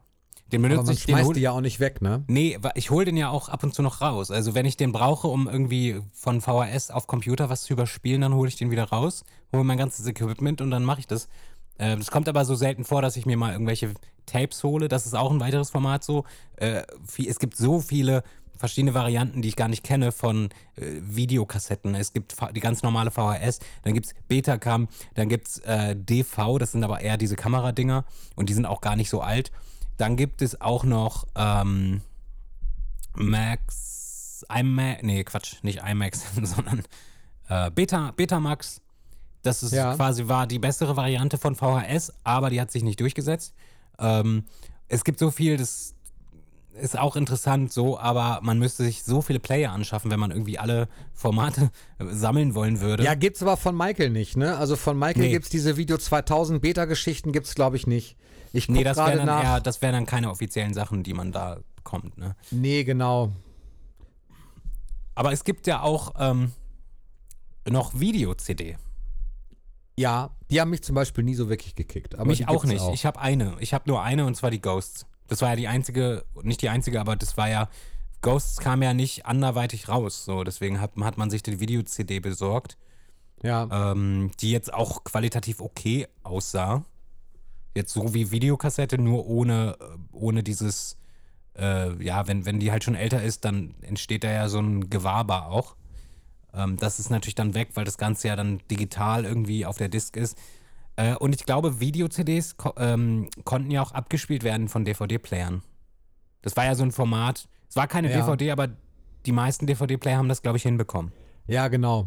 Den Aber benutze man ich, den schmeißt hol, die ja auch nicht weg, ne? Nee, ich hole den ja auch ab und zu noch raus. Also wenn ich den brauche, um irgendwie von VHS auf Computer was zu überspielen, dann hole ich den wieder raus, hole mein ganzes Equipment und dann mache ich das. Äh, Das kommt aber so selten vor, dass ich mir mal irgendwelche Tapes hole. Das ist auch ein weiteres Format so. Äh, Es gibt so viele verschiedene Varianten, die ich gar nicht kenne von äh, Videokassetten. Es gibt die ganz normale VHS, dann gibt es Betacam, dann gibt es äh, DV, das sind aber eher diese Kameradinger und die sind auch gar nicht so alt. Dann gibt es auch noch ähm, Max, IMAX, nee, Quatsch, nicht IMAX, sondern äh, Beta, Betamax. Das ist Ja. quasi war die bessere Variante von VHS, aber die hat sich nicht durchgesetzt. Ähm, es gibt so viel, das ist auch interessant so, aber man müsste sich so viele Player anschaffen, wenn man irgendwie alle Formate sammeln wollen würde. Ja, gibt's aber von Michael nicht, ne? Also von Michael Nee. gibt's diese Video 2000 Beta-Geschichten gibt's glaube ich nicht. Ich nee, das wären dann eher, das wären dann keine offiziellen Sachen, die man da bekommt, ne? nee, genau. Aber es gibt ja auch ähm, noch Video-CD. Ja, die haben mich zum Beispiel nie so wirklich gekickt. Mich auch nicht. Auch. Ich habe eine. Ich habe nur eine und zwar die Ghosts. Das war ja die einzige, nicht die einzige, aber das war ja, Ghosts kam ja nicht anderweitig raus. So, deswegen hat, hat man sich die Video-CD besorgt, ja. ähm, die jetzt auch qualitativ okay aussah. Jetzt so wie Videokassette, nur ohne, äh, ohne dieses, äh, ja, wenn, wenn die halt schon älter ist, dann entsteht da ja so ein Gewaber auch. Ähm, das ist natürlich dann weg, weil das Ganze ja dann digital irgendwie auf der Disk ist. Äh, und ich glaube, Video-CDs ko ähm, konnten ja auch abgespielt werden von DVD-Playern. Das war ja so ein Format. Es war keine Ja. DVD, aber die meisten DVD-Player haben das, glaube ich, hinbekommen. ja, genau.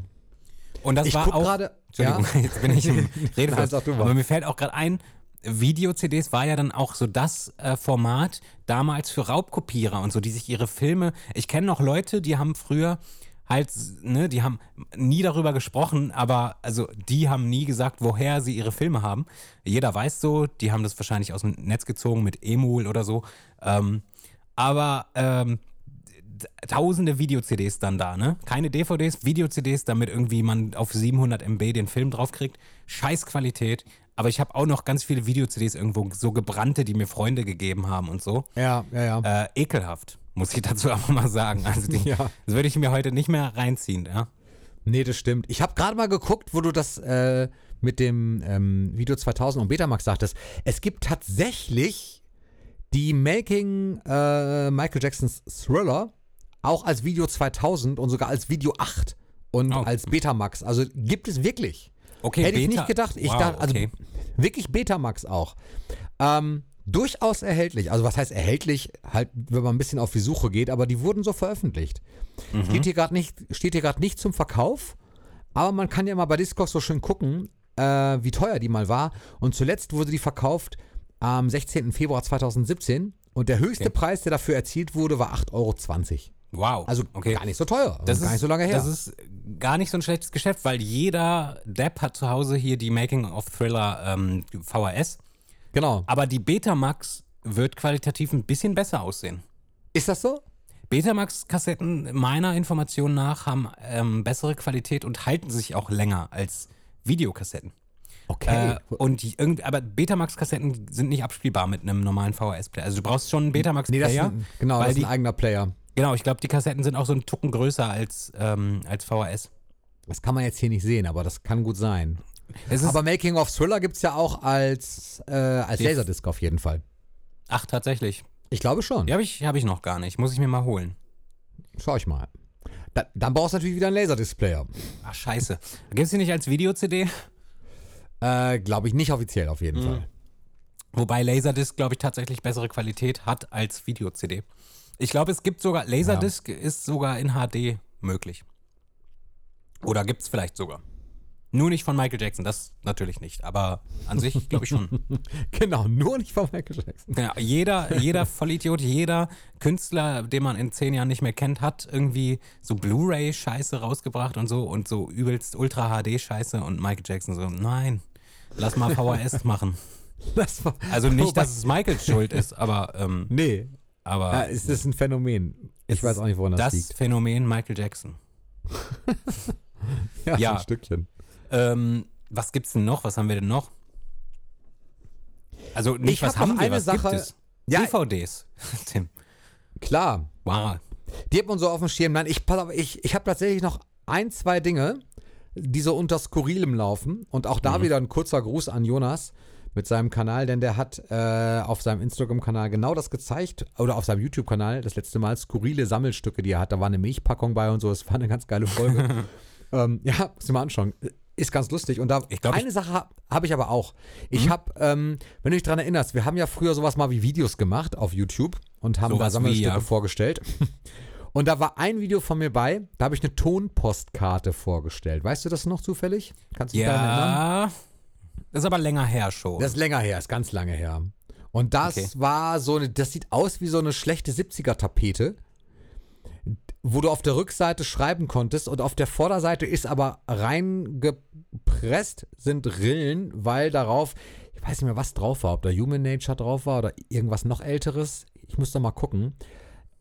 Und das Ich war auch. gerade. Entschuldigung, Ja? jetzt bin ich im Redefluss. Mal. Aber mir fällt auch gerade ein, Video-CDs war ja dann auch so das äh, Format damals für Raubkopierer und so, die sich ihre Filme. Ich kenne noch Leute, die haben früher halt, ne, die haben nie darüber gesprochen, aber also die haben nie gesagt, woher sie ihre Filme haben. Jeder weiß so, die haben das wahrscheinlich aus dem Netz gezogen mit Emul oder so. Ähm, aber ähm, tausende Video-CDs dann da, ne? Keine DVDs, Video-CDs, damit irgendwie man auf 700 MB den Film draufkriegt. Scheiß Qualität. Aber ich habe auch noch ganz viele Video-CDs irgendwo, so gebrannte, die mir Freunde gegeben haben und so. Ja, ja, ja. Äh, ekelhaft, muss ich dazu auch mal sagen. Also die, Ja. das würde ich mir heute nicht mehr reinziehen, ja. Nee, das stimmt. Ich habe gerade mal geguckt, wo du das äh, mit dem ähm, Video 2000 und Betamax sagtest. Es gibt tatsächlich die Making äh, Michael Jacksons Thriller auch als Video 2000 und sogar als Video 8 und Oh. als Betamax. Also gibt es wirklich. Okay, Hätte ich Beta- nicht gedacht. Ich Wow, dachte, also okay. wirklich Betamax auch. Ähm, durchaus erhältlich. Also was heißt erhältlich? Halt, wenn man ein bisschen auf die Suche geht, aber die wurden so veröffentlicht. Mhm. Steht hier gerade nicht, steht hier gerade nicht zum Verkauf, aber man kann ja mal bei Discogs so schön gucken, äh, wie teuer die mal war. Und zuletzt wurde die verkauft am 16. Februar 2017 und der höchste Okay. Preis, der dafür erzielt wurde, war 8,20 Euro. Wow. Also okay. gar nicht so teuer. Das und gar ist, nicht so lange her. Das ist gar nicht so ein schlechtes Geschäft, weil jeder Depp hat zu Hause hier die Making of Thriller ähm, VHS. Genau. Aber die Betamax wird qualitativ ein bisschen besser aussehen. Ist das so? Betamax-Kassetten meiner Information nach haben ähm, bessere Qualität und halten sich auch länger als Videokassetten. Okay. Äh, und die, irgendwie, aber Betamax-Kassetten sind nicht abspielbar mit einem normalen VHS-Player. Also du brauchst schon einen nee, Betamax-Player. ein, genau, weil das ist die, ein eigener Player. Genau, ich glaube, die Kassetten sind auch so einen Tucken größer als, ähm, als VHS. Das kann man jetzt hier nicht sehen, aber das kann gut sein. Es ist, Aber Making of Thriller gibt es ja auch als, äh, als Laserdisc auf jeden Fall. ach, tatsächlich. Ich glaube schon. Die habe ich, hab ich noch gar nicht. Muss ich mir mal holen. Schau ich mal. Da, dann brauchst du natürlich wieder einen Laserdisc-Player. Ach, scheiße. Gibt es die nicht als Video-CD? Äh, glaube ich nicht offiziell auf Mhm. jeden Fall. Wobei Laserdisc, glaube ich, tatsächlich bessere Qualität hat als Video-CD. Ich glaube, es gibt sogar, Laserdisc ist sogar in HD möglich. Oder gibt es vielleicht sogar. Nur nicht von Michael Jackson, das natürlich nicht. Aber an sich glaube ich schon. Genau, nur nicht von Michael Jackson. Ja, jeder, jeder Vollidiot, jeder Künstler, den man in zehn Jahren nicht mehr kennt, hat irgendwie so Blu-ray-Scheiße rausgebracht und so und so übelst Ultra-HD-Scheiße und Michael Jackson so, nein, lass mal VHS machen. Das Also nicht, dass es Michaels Schuld ist, aber, ähm, Nee, aber ja, es ist ein Phänomen. Ich weiß auch nicht, woran das, das liegt. Phänomen Michael Jackson. Ja, ja. ein Stückchen. Ähm, was gibt's denn noch? Was haben wir denn noch? Also nicht, Ich was hab haben noch wir, eine was Sache- gibt es? Ja. DVDs. Tim. Klar, Wow. die hat man so auf dem Schirm. Nein, ich, ich, ich habe tatsächlich noch ein, zwei Dinge, die so unter Skurrilem laufen. Und auch Mhm. da wieder ein kurzer Gruß an Jonas mit seinem Kanal, denn der hat äh, auf seinem Instagram-Kanal genau das gezeigt, oder auf seinem YouTube-Kanal das letzte Mal, skurrile Sammelstücke, die er hat. Da war eine Milchpackung bei und so. Es war eine ganz geile Folge. ähm, ja, muss ich mal anschauen. Ist ganz lustig. Und da glaub, eine Sache habe hab ich aber auch. Ich habe, ähm, wenn du dich dran erinnerst, wir haben ja früher sowas mal wie Videos gemacht auf YouTube und haben da Sowas wie, Sammelstücke ja. vorgestellt. Und da war ein Video von mir bei, da habe ich eine Tonpostkarte vorgestellt. Weißt du das noch zufällig? Kannst du dich daran erinnern? Ja. Das ist aber länger her schon. Das ist länger her, ist ganz lange her. Und das Okay. war so eine, das sieht aus wie so eine schlechte 70er-Tapete, wo du auf der Rückseite schreiben konntest und auf der Vorderseite ist aber reingepresst sind Rillen, weil darauf, ich weiß nicht mehr, was drauf war, ob da Human Nature drauf war oder irgendwas noch älteres. Ich muss da mal gucken.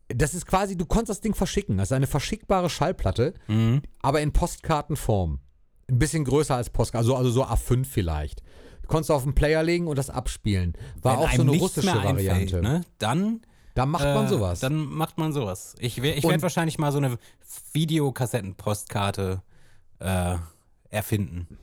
Das ist quasi, du konntest das Ding verschicken. Das ist eine verschickbare Schallplatte, Mhm. aber in Postkartenform. Ein bisschen größer als Postkarten, also, also so A5 vielleicht. Du konntest auf den Player legen und das abspielen. War Wenn auch so eine russische einfällt, Variante. Ne? Dann, Da macht man äh, sowas. Dann macht man sowas. Ich, ich werde wahrscheinlich mal so eine Videokassettenpostkarte äh, erfinden.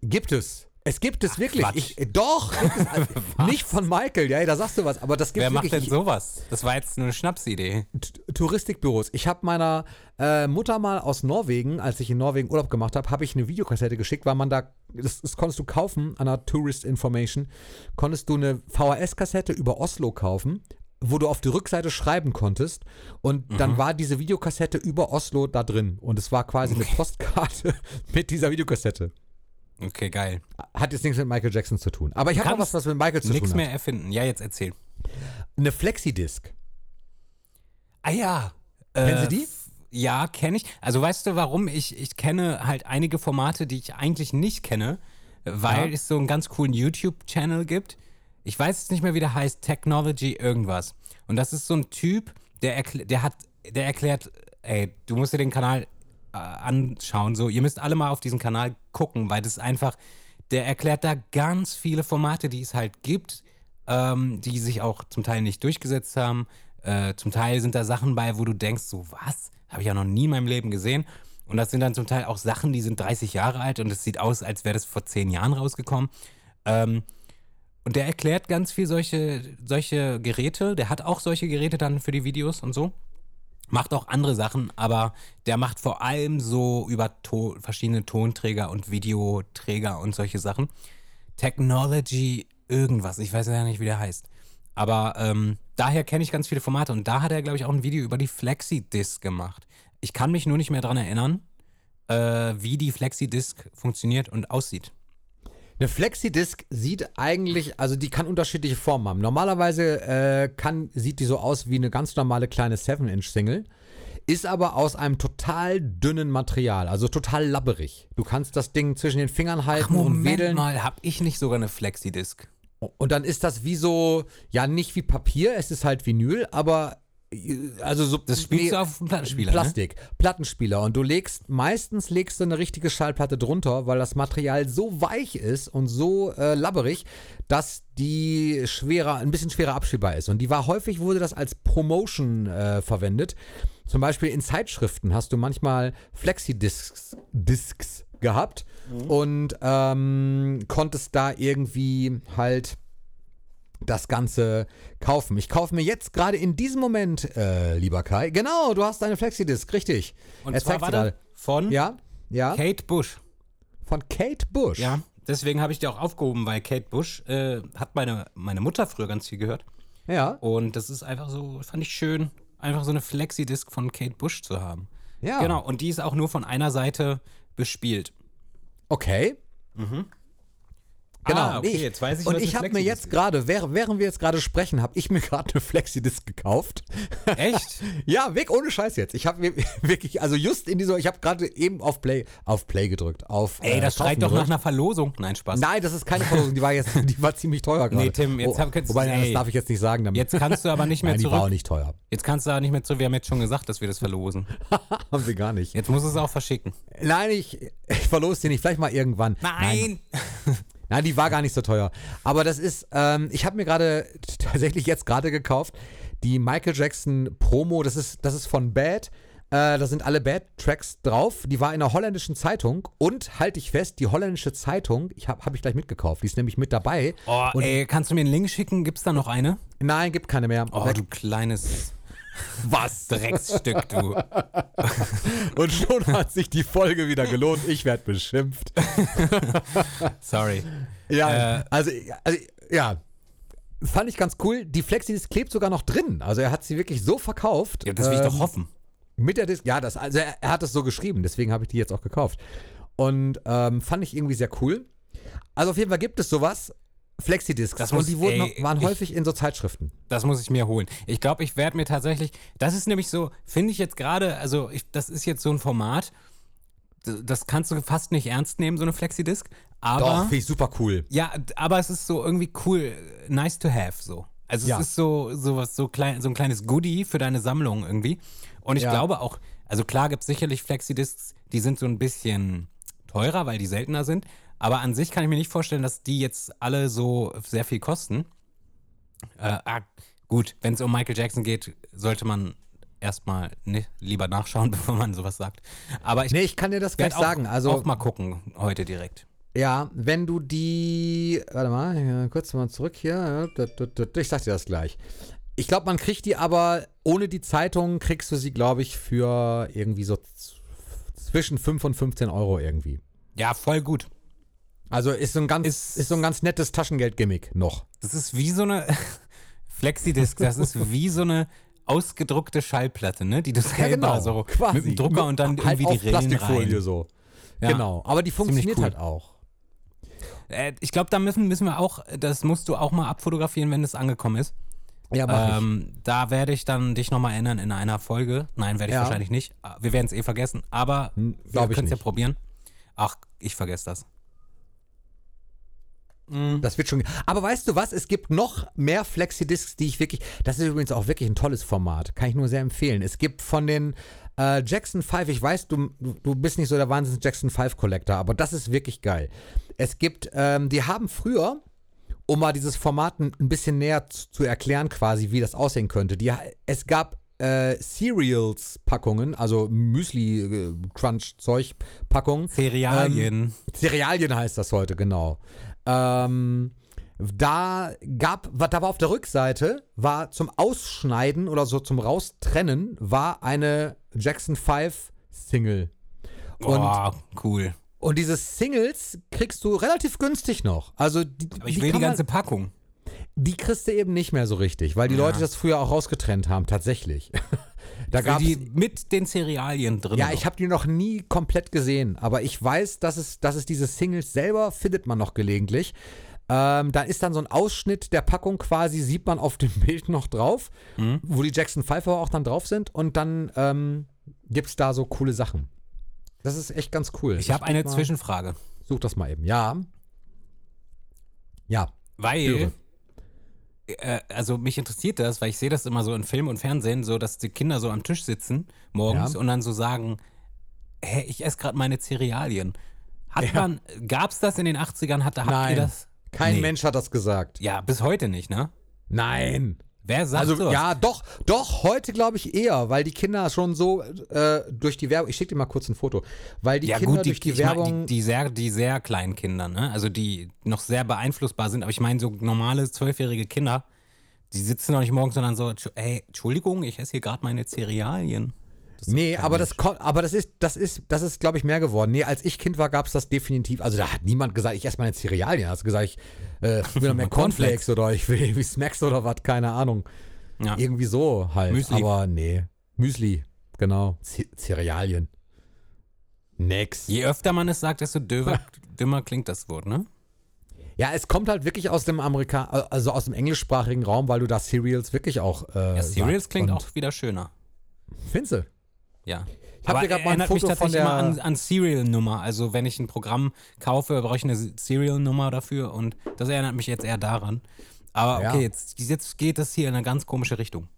gibt es. Es gibt es wirklich. Quatsch. Ich, äh, doch. Also, nicht von Michael, ja, da sagst du was, aber das gibt Wer macht wirklich. denn sowas? Das war jetzt nur eine Schnapsidee. Touristikbüros. Ich habe meiner äh, Mutter mal aus Norwegen, als ich in Norwegen Urlaub gemacht habe, habe ich eine Videokassette geschickt, weil man da, das, das konntest du kaufen an der Tourist Information, konntest du eine VHS-Kassette über Oslo kaufen, wo du auf die Rückseite schreiben konntest und dann war diese Videokassette über Oslo da drin und es war quasi eine Postkarte mit dieser Videokassette. Okay, geil. Hat jetzt nichts mit Michael Jackson zu tun. Aber ich habe noch was, was mit Michael zu Nichts tun mehr hat. erfinden. Ja, jetzt erzähl. Eine Flexidisc. Ah ja. Kennen Äh, Sie die? Ja, kenne ich. Also weißt du, warum? Ich, ich kenne halt einige Formate, die ich eigentlich nicht kenne, weil Ja. es so einen ganz coolen YouTube-Channel gibt. Ich weiß jetzt nicht mehr, wie der heißt, Technology irgendwas. Und das ist so ein Typ, der, erkl der hat, der erklärt, ey, du musst dir den Kanal äh, anschauen. So, ihr müsst alle mal auf diesen Kanal gucken, weil das einfach, der erklärt da ganz viele Formate, die es halt gibt, ähm, die sich auch zum Teil nicht durchgesetzt haben. Äh, zum Teil sind da Sachen bei, wo du denkst, so was? Habe ich ja noch nie in meinem Leben gesehen. Und das sind dann zum Teil auch Sachen, die sind 30 Jahre alt und es sieht aus, als wäre das vor 10 Jahren rausgekommen. Ähm, und der erklärt ganz viel solche, solche Geräte. Der hat auch solche Geräte dann für die Videos und so. Macht auch andere Sachen, aber der macht vor allem so über to verschiedene Tonträger und Videoträger und solche Sachen. Technology irgendwas, ich weiß ja nicht, wie der heißt. Aber ähm, daher kenne ich ganz viele Formate und da hat er, glaube ich, auch ein Video über die Flexi-Disc gemacht. Ich kann mich nur nicht mehr daran erinnern, äh, wie die Flexi-Disc funktioniert und aussieht. Eine Flexidisc sieht eigentlich, also die kann unterschiedliche Formen haben. Normalerweise äh, kann, sieht die so aus wie eine ganz normale kleine 7-Inch-Single, ist aber aus einem total dünnen Material, also total labberig. Du kannst das Ding zwischen den Fingern halten und wedeln. mal, habe ich nicht sogar eine Flexi-Disc? Und dann ist das wie so, ja, nicht wie Papier, es ist halt Vinyl, aber also so Das spielst nee, du auf dem Plattenspieler, ne? Plastik, Plattenspieler und du legst meistens legst du eine richtige Schallplatte drunter, weil das Material so weich ist und so äh, labberig, dass die schwerer, ein bisschen schwerer abspielbar ist. Und die war häufig wurde das als Promotion äh, verwendet. Zum Beispiel in Zeitschriften hast du manchmal Flexidiscs Discs gehabt und ähm, konntest da irgendwie halt das Ganze kaufen. Ich kaufe mir jetzt gerade in diesem Moment, äh, lieber Kai, genau, du hast eine Flexidisc, richtig. Und Er zwar war gerade. von Ja, ja, Kate Bush. von Kate Bush. Ja, deswegen habe ich die auch aufgehoben, weil Kate Bush äh, hat meine, meine Mutter früher ganz viel gehört. Ja, Und das ist einfach so, fand ich schön, einfach so eine Flexi-Disc von Kate Bush zu haben. ja. Genau, und die ist auch nur von einer Seite bespielt. Okay. Genau. Ah, okay, jetzt weiß ich, und was ich habe mir jetzt gerade, während, wir jetzt gerade sprechen, habe ich mir gerade eine Flexidisc gekauft. Echt? ja, weg ohne Scheiß jetzt. Ich habe mir wirklich, also just in dieser, ich habe gerade eben auf Play, auf Play gedrückt, auf. Ey, äh, das Kaufen schreit doch nach einer Verlosung. Nein, Spaß. Nein, das ist keine Verlosung, die war jetzt, die war ziemlich teuer gerade. Nee, Tim, jetzt oh, hab- jetzt- Wobei, nein, das ey. darf ich jetzt nicht sagen. Damit. Jetzt kannst du aber nicht mehr Nein, die war auch zurück. nicht teuer. Jetzt kannst du aber nicht mehr zurück. Wir haben jetzt schon gesagt, dass wir das verlosen. Haben wir gar nicht. Jetzt musst du es auch verschicken. Nein, ich, ich verlose die nicht. Vielleicht mal irgendwann. Nein, Nein, die war gar nicht so teuer. Aber das ist, ähm, ich habe mir gerade tatsächlich jetzt gerade gekauft, die Michael Jackson Promo, das ist, das ist von Bad. Äh, da sind alle Bad-Tracks drauf. Die war in einer holländischen Zeitung und halte ich fest, die holländische Zeitung, ich habe hab ich gleich mitgekauft, die ist nämlich mit dabei. Oh, und ey, kannst du mir einen Link schicken? Gibt's da noch eine? nein, gibt keine mehr. Oh, du kleines was Drecksstück, du. Und schon hat sich die Folge wieder gelohnt. Ich werde beschimpft. Sorry. Ja, Äh, also, also, ja. Fand ich ganz cool. Die Flexi-Disc klebt sogar noch drin. Also er hat sie wirklich so verkauft. Ja, das will ich doch ähm, hoffen. Mit der Disc, ja, das, also er, er hat es so geschrieben, deswegen habe ich die jetzt auch gekauft. Und ähm, fand ich irgendwie sehr cool. Also auf jeden Fall gibt es sowas, Flexi-Discs. Das Und die wurden, ey, waren ich- häufig in so Zeitschriften. Das muss ich mir holen. Ich glaube, ich werde mir tatsächlich. Das ist nämlich so, finde ich jetzt gerade, also ich, das ist jetzt so ein Format, das kannst du fast nicht ernst nehmen, so eine Flexi-Disc. Aber. Doch, finde ich super cool. Ja, aber es ist so irgendwie cool, nice to have so. Also Ja. es ist so, so was, so klein, so ein kleines Goodie für deine Sammlung irgendwie. Und ich Ja. glaube auch, also klar gibt es sicherlich Flexidiscs, die sind so ein bisschen teurer, weil die seltener sind. Aber an sich kann ich mir nicht vorstellen, dass die jetzt alle so sehr viel kosten. Äh, ah, gut, wenn es um Michael Jackson geht, sollte man erstmal ne, lieber nachschauen, bevor man sowas sagt. Aber ich Nee, ich kann dir das gleich auch, sagen. Also, auch mal gucken heute direkt. ja, wenn du die. Warte mal, kurz mal zurück hier. Ich sag dir das gleich. Ich glaube, man kriegt die aber ohne die Zeitung, kriegst du sie, glaube ich, für irgendwie so zwischen 5 und 15 Euro irgendwie. Ja, voll gut. Also ist so ein ganz, Ist- ist so ein ganz nettes Taschengeld-Gimmick noch. Das ist wie so eine Flexidisc, das ist wie so eine ausgedruckte Schallplatte, ne? Die du selber so mit dem Drucker und dann halt irgendwie die Rillen Plastikfolie rein. so. Ja. Genau. Aber die funktioniert cool. halt auch. Äh, ich glaube, da müssen, müssen wir auch, das musst du auch mal abfotografieren, wenn es angekommen ist. Ja, mach Ähm, da werde ich dann dich nochmal erinnern in einer Folge. Nein, werde ich Ja. wahrscheinlich nicht. Wir werden es eh vergessen, aber Hm, wir können es ja probieren. Ach, ich vergesse das. Ich. Das wird schon. Aber weißt du was? Es gibt noch mehr Flexidiscs, die ich wirklich. Das ist übrigens auch wirklich ein tolles Format. Kann ich nur sehr empfehlen. Es gibt von den äh, Jackson 5, ich weiß, du, du bist nicht so der Wahnsinns Jackson 5 Collector, aber das ist wirklich geil. Es gibt, ähm, die haben früher, um mal dieses Format ein bisschen näher zu, zu erklären, quasi, wie das aussehen könnte. Die, es gab äh, Cereals-Packungen, also Müsli-Crunch-Zeug-Packungen. Cerealien. Cerealien heißt das heute, genau. Ähm, da gab, da war auf der Rückseite, war zum Ausschneiden oder so zum Raustrennen, war eine Jackson 5 Single. Und, oh, cool. und diese Singles kriegst du relativ günstig noch. Also die, Aber ich will die ganze man, Packung. die kriegst du eben nicht mehr so richtig, weil die Ja. Leute das früher auch rausgetrennt haben, tatsächlich. da gab's, die mit den Cerealien drin. ja, ich habe die noch nie komplett gesehen, aber ich weiß, dass es, dass es diese Singles selber findet man noch gelegentlich. Ähm, da ist dann so ein Ausschnitt der Packung quasi, sieht man auf dem Bild noch drauf, Mhm. wo die Jackson Pfeiffer auch dann drauf sind und dann ähm, gibt es da so coole Sachen. Das ist echt ganz cool. Ich habe eine mal, Zwischenfrage. Such das mal eben. Ja. Ja. Weil. Äh, also mich interessiert das, weil ich sehe das immer so in Film und Fernsehen, so dass die Kinder so am Tisch sitzen morgens Ja. und dann so sagen, hä, ich esse gerade meine Cerealien. Hat Ja. man, gab's das in den 80ern? Hat, habt ihr Nein. das? Kein Nee. Mensch hat das gesagt. Ja, bis heute nicht, ne? Nein. Wer sagt Also sowas? ja, doch, doch, heute glaube ich eher, weil die Kinder schon so äh, durch die Werbung, ich schicke dir mal kurz ein Foto, weil die ja, Kinder gut, die, durch die ich mein, Werbung, die, die, sehr, die sehr kleinen Kinder, ne? Also die noch sehr beeinflussbar sind, aber ich meine, so normale zwölfjährige Kinder, die sitzen doch nicht morgens, sondern so, "Tschu- ey, Entschuldigung, ich esse hier gerade meine Cerealien. Das nee, aber Mensch. das aber das ist, das ist, das ist, glaube ich, mehr geworden. Nee, als ich Kind war, gab es das definitiv. Also da hat niemand gesagt, ich esse meine Cerealien. Hast gesagt, ich äh, will noch mehr Cornflakes oder ich will irgendwie Smacks oder was, keine Ahnung. Ja. Irgendwie so halt. Müsli. Aber nee. Müsli, genau. Ce Cerealien. Nix. Je öfter man es sagt, desto döver, dümmer klingt das Wort, ne? Ja, es kommt halt wirklich aus dem Amerika, also aus dem englischsprachigen Raum, weil du da Cereals wirklich auch. Äh, Ja, Cereals klingt auch wieder schöner. Findest du? Ja. Ich hab Aber dir grad mal ein erinnert mich Foto von tatsächlich immer der- an, an Serial-Nummer. Also wenn ich ein Programm kaufe, brauche ich eine Serial-Nummer dafür und das erinnert mich jetzt eher daran. Aber okay, Ja. jetzt, jetzt geht das hier in eine ganz komische Richtung.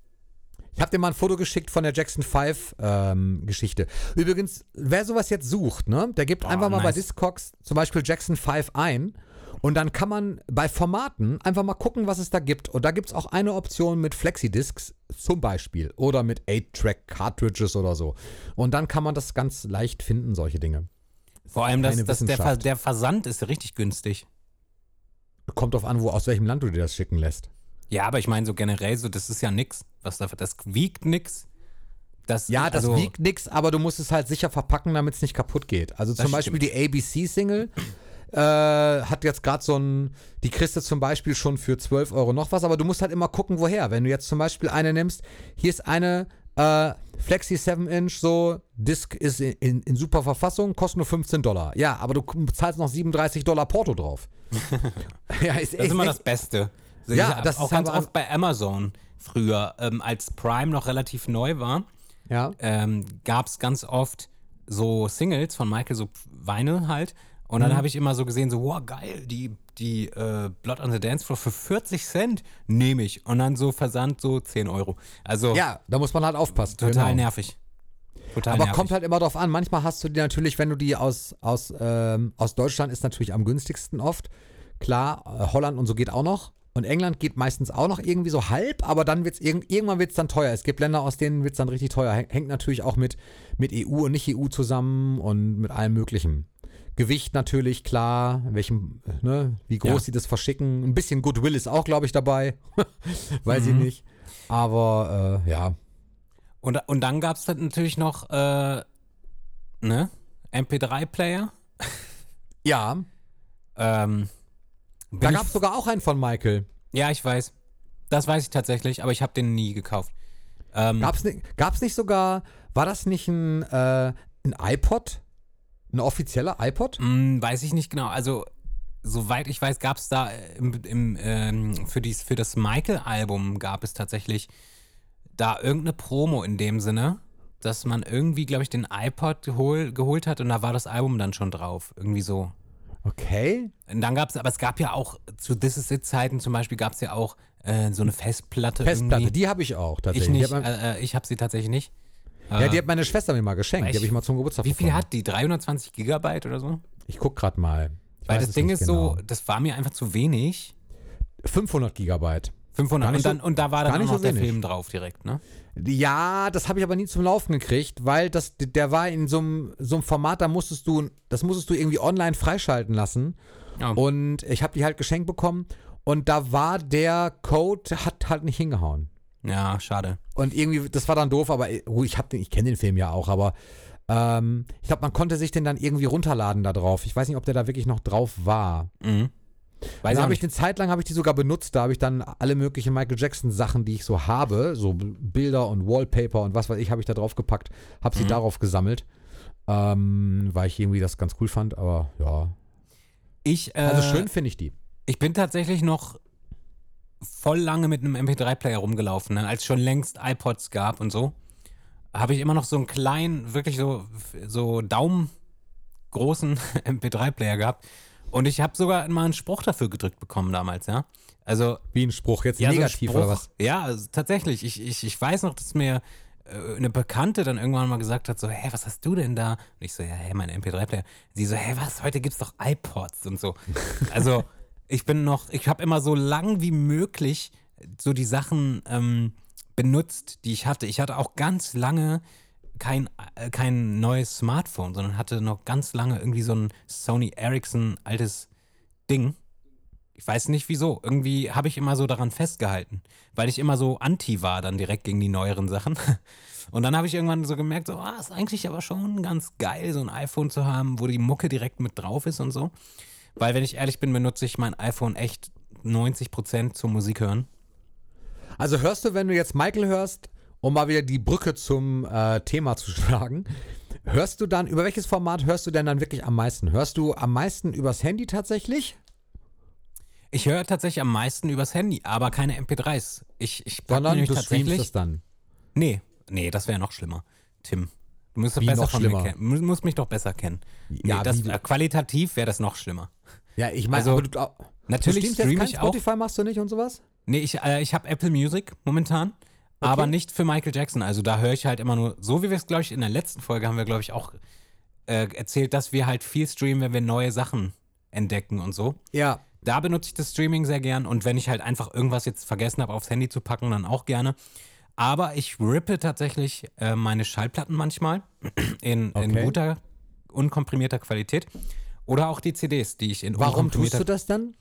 Ich habe dir mal ein Foto geschickt von der Jackson 5 ähm, Geschichte. Übrigens, wer sowas jetzt sucht, ne, der gibt Oh, einfach mal bei nice. Discogs zum Beispiel Jackson 5 ein und dann kann man bei Formaten einfach mal gucken, was es da gibt. Und da gibt es auch eine Option mit Flexidiscs zum Beispiel oder mit 8-Track-Cartridges oder so. Und dann kann man das ganz leicht finden, solche Dinge. Vor allem, das, Keine das, der, Ver- der Versand ist richtig günstig. Kommt drauf an, wo, aus welchem Land du dir das schicken lässt. Ja, aber ich meine so generell, so das ist ja nix. Was dafür, das wiegt nix. Das, Ja, das also, wiegt nix, aber du musst es halt sicher verpacken, damit es nicht kaputt geht. Also zum Beispiel die ABC-Single äh, hat jetzt gerade so ein, die kriegst du zum Beispiel schon für 12 Euro noch was, aber du musst halt immer gucken, woher. Wenn du jetzt zum Beispiel eine nimmst, hier ist eine äh, Flexi 7-Inch, so, Disc ist in, in, in super Verfassung, kostet nur 15 Dollar. Ja, aber du zahlst noch 37 Dollar Porto drauf. ja, ist Das echt, ist immer das Beste. Also Ja, das auch ist ganz oft bei Amazon früher, ähm, als Prime noch relativ neu war, ja. ähm, gab es ganz oft so Singles von Michael, so Weine halt. Und Mhm. dann habe ich immer so gesehen, so, wow, geil, die, die äh, Blood on the Dance Floor für 40 Cent nehme ich. Und dann so Versand so 10 Euro. Also ja, da muss man halt aufpassen. total genau. nervig. Total Aber nervig. kommt halt immer drauf an. Manchmal hast du die natürlich, wenn du die aus, aus, ähm, aus Deutschland ist natürlich am günstigsten oft. Klar, äh, Holland und so geht auch noch. Und England geht meistens auch noch irgendwie so halb, aber dann wird's irg irgendwann wird es dann teuer. Es gibt Länder, aus denen wird es dann richtig teuer. Häng- Hängt natürlich auch mit, mit EU und nicht EU zusammen und mit allem Möglichen. Gewicht natürlich, klar, welchem, ne, wie groß Ja. sie das verschicken. Ein bisschen Goodwill ist auch, glaube ich, dabei. Weiß ich Mhm. nicht. Aber äh, ja, Und, und dann gab es natürlich noch, äh, ne, MP3-Player. ja, Ähm, da ich- gab es sogar auch einen von Michael. Ja, ich weiß. Das weiß ich tatsächlich, aber ich habe den nie gekauft. Ähm, Gab's, ni- gab's nicht sogar, war das nicht ein, äh, ein iPod? Ein offizieller iPod? mh, weiß ich nicht genau. Also, soweit ich weiß, gab es da äh, im, im, ähm, für, dies, für das Michael-Album gab es tatsächlich da irgendeine Promo in dem Sinne, dass man irgendwie, glaube ich, den iPod gehol, geholt hat und da war das Album dann schon drauf. Irgendwie so. Okay. Und dann gab es, aber es gab ja auch zu This Is It Zeiten zum Beispiel gab es ja auch äh, so eine Festplatte. Festplatte, irgendwie. die habe ich auch tatsächlich. Ich nicht, äh, äh, ich habe sie tatsächlich nicht. Ja, die hat meine Schwester mir mal geschenkt. Die habe ich mal zum Geburtstag Wie viel bekommen. hat die? 320 Gigabyte oder so? Ich guck gerade mal. Ich Weil weiß das es Ding nicht ist genau. so, das war mir einfach zu wenig. 500 Gigabyte. 500 Gar nicht und, dann, so- und da war gar dann auch nicht noch so der wenig. Film drauf direkt, ne? Ja, das habe ich aber nie zum Laufen gekriegt, weil das, der war in so einem so einem Format, da musstest du, das musstest du irgendwie online freischalten lassen. Ja. Und ich habe die halt geschenkt bekommen und da war der Code, hat halt nicht hingehauen. Ja, schade. Und irgendwie, das war dann doof, aber gut, ich, hab den- ich kenne den Film ja auch, aber ähm, ich glaube, man konnte sich den dann irgendwie runterladen da drauf. Ich weiß nicht, ob der da wirklich noch drauf war. Mhm. Weiß ich habe ich nicht. eine Zeit lang habe ich die sogar benutzt. Da habe ich dann alle möglichen Michael Jackson Sachen, die ich so habe, so Bilder und Wallpaper und was weiß ich, habe ich da drauf gepackt, habe sie Mhm. darauf gesammelt, ähm, weil ich irgendwie das ganz cool fand. Aber ja, Ich, äh, also schön finde ich die. ich bin tatsächlich noch voll lange mit einem MP3-Player rumgelaufen, ne? als es schon längst iPods gab und so. Habe ich immer noch so einen kleinen, wirklich so, so daumengroßen MP3-Player gehabt. Und ich habe sogar mal einen Spruch dafür gedrückt bekommen damals, ja. Also Wie ein Spruch, jetzt ja, so negativ Spruch, oder was? Ja, also tatsächlich. Ich, ich, ich weiß noch, dass mir äh, eine Bekannte dann irgendwann mal gesagt hat, so, hä, was hast du denn da? Und ich so, ja, hä, mein MP3-Player. Sie so, hä, was, heute gibt's doch iPods und so. Also ich bin noch, ich habe immer so lang wie möglich so die Sachen ähm, benutzt, die ich hatte. Ich hatte auch ganz lange kein, äh, kein neues Smartphone, sondern hatte noch ganz lange irgendwie so ein Sony Ericsson altes Ding. Ich weiß nicht wieso. Irgendwie habe ich immer so daran festgehalten, weil ich immer so anti war dann direkt gegen die neueren Sachen. Und dann habe ich irgendwann so gemerkt, so, ah, ist eigentlich aber schon ganz geil, so ein iPhone zu haben, wo die Mucke direkt mit drauf ist und so. Weil, wenn ich ehrlich bin, benutze ich mein iPhone echt 90% zum Musik hören. Also hörst du, wenn du jetzt Michael hörst, um mal wieder die Brücke zum äh, Thema zu schlagen, hörst du dann, über welches Format hörst du denn dann wirklich am meisten? Hörst du am meisten übers Handy tatsächlich? Ich höre tatsächlich am meisten übers Handy, aber keine MP3s. Ich, ich Sondern du tatsächlich. es dann. Nee, nee, das wäre noch schlimmer. Tim, du musst, besser noch von schlimmer? mir musst mich doch besser kennen. Ja, nee, das, wie- äh, qualitativ wäre das noch schlimmer. Ja, ich meine, Also, du, natürlich du streamst jetzt stream kein ich auch. Spotify, machst du nicht und sowas? Nee, ich, äh, ich habe Apple Music momentan, aber nicht für Michael Jackson. Also da höre ich halt immer nur, so wie wir es, glaube ich, in der letzten Folge haben wir, glaube ich, auch äh, erzählt, dass wir halt viel streamen, wenn wir neue Sachen entdecken und so. Ja. Da benutze ich das Streaming sehr gern und wenn ich halt einfach irgendwas jetzt vergessen habe, aufs Handy zu packen, dann auch gerne. Aber ich rippe tatsächlich äh, meine Schallplatten manchmal in, in Okay. guter, unkomprimierter Qualität. Oder auch die CDs, die ich in Warum tust du das dann?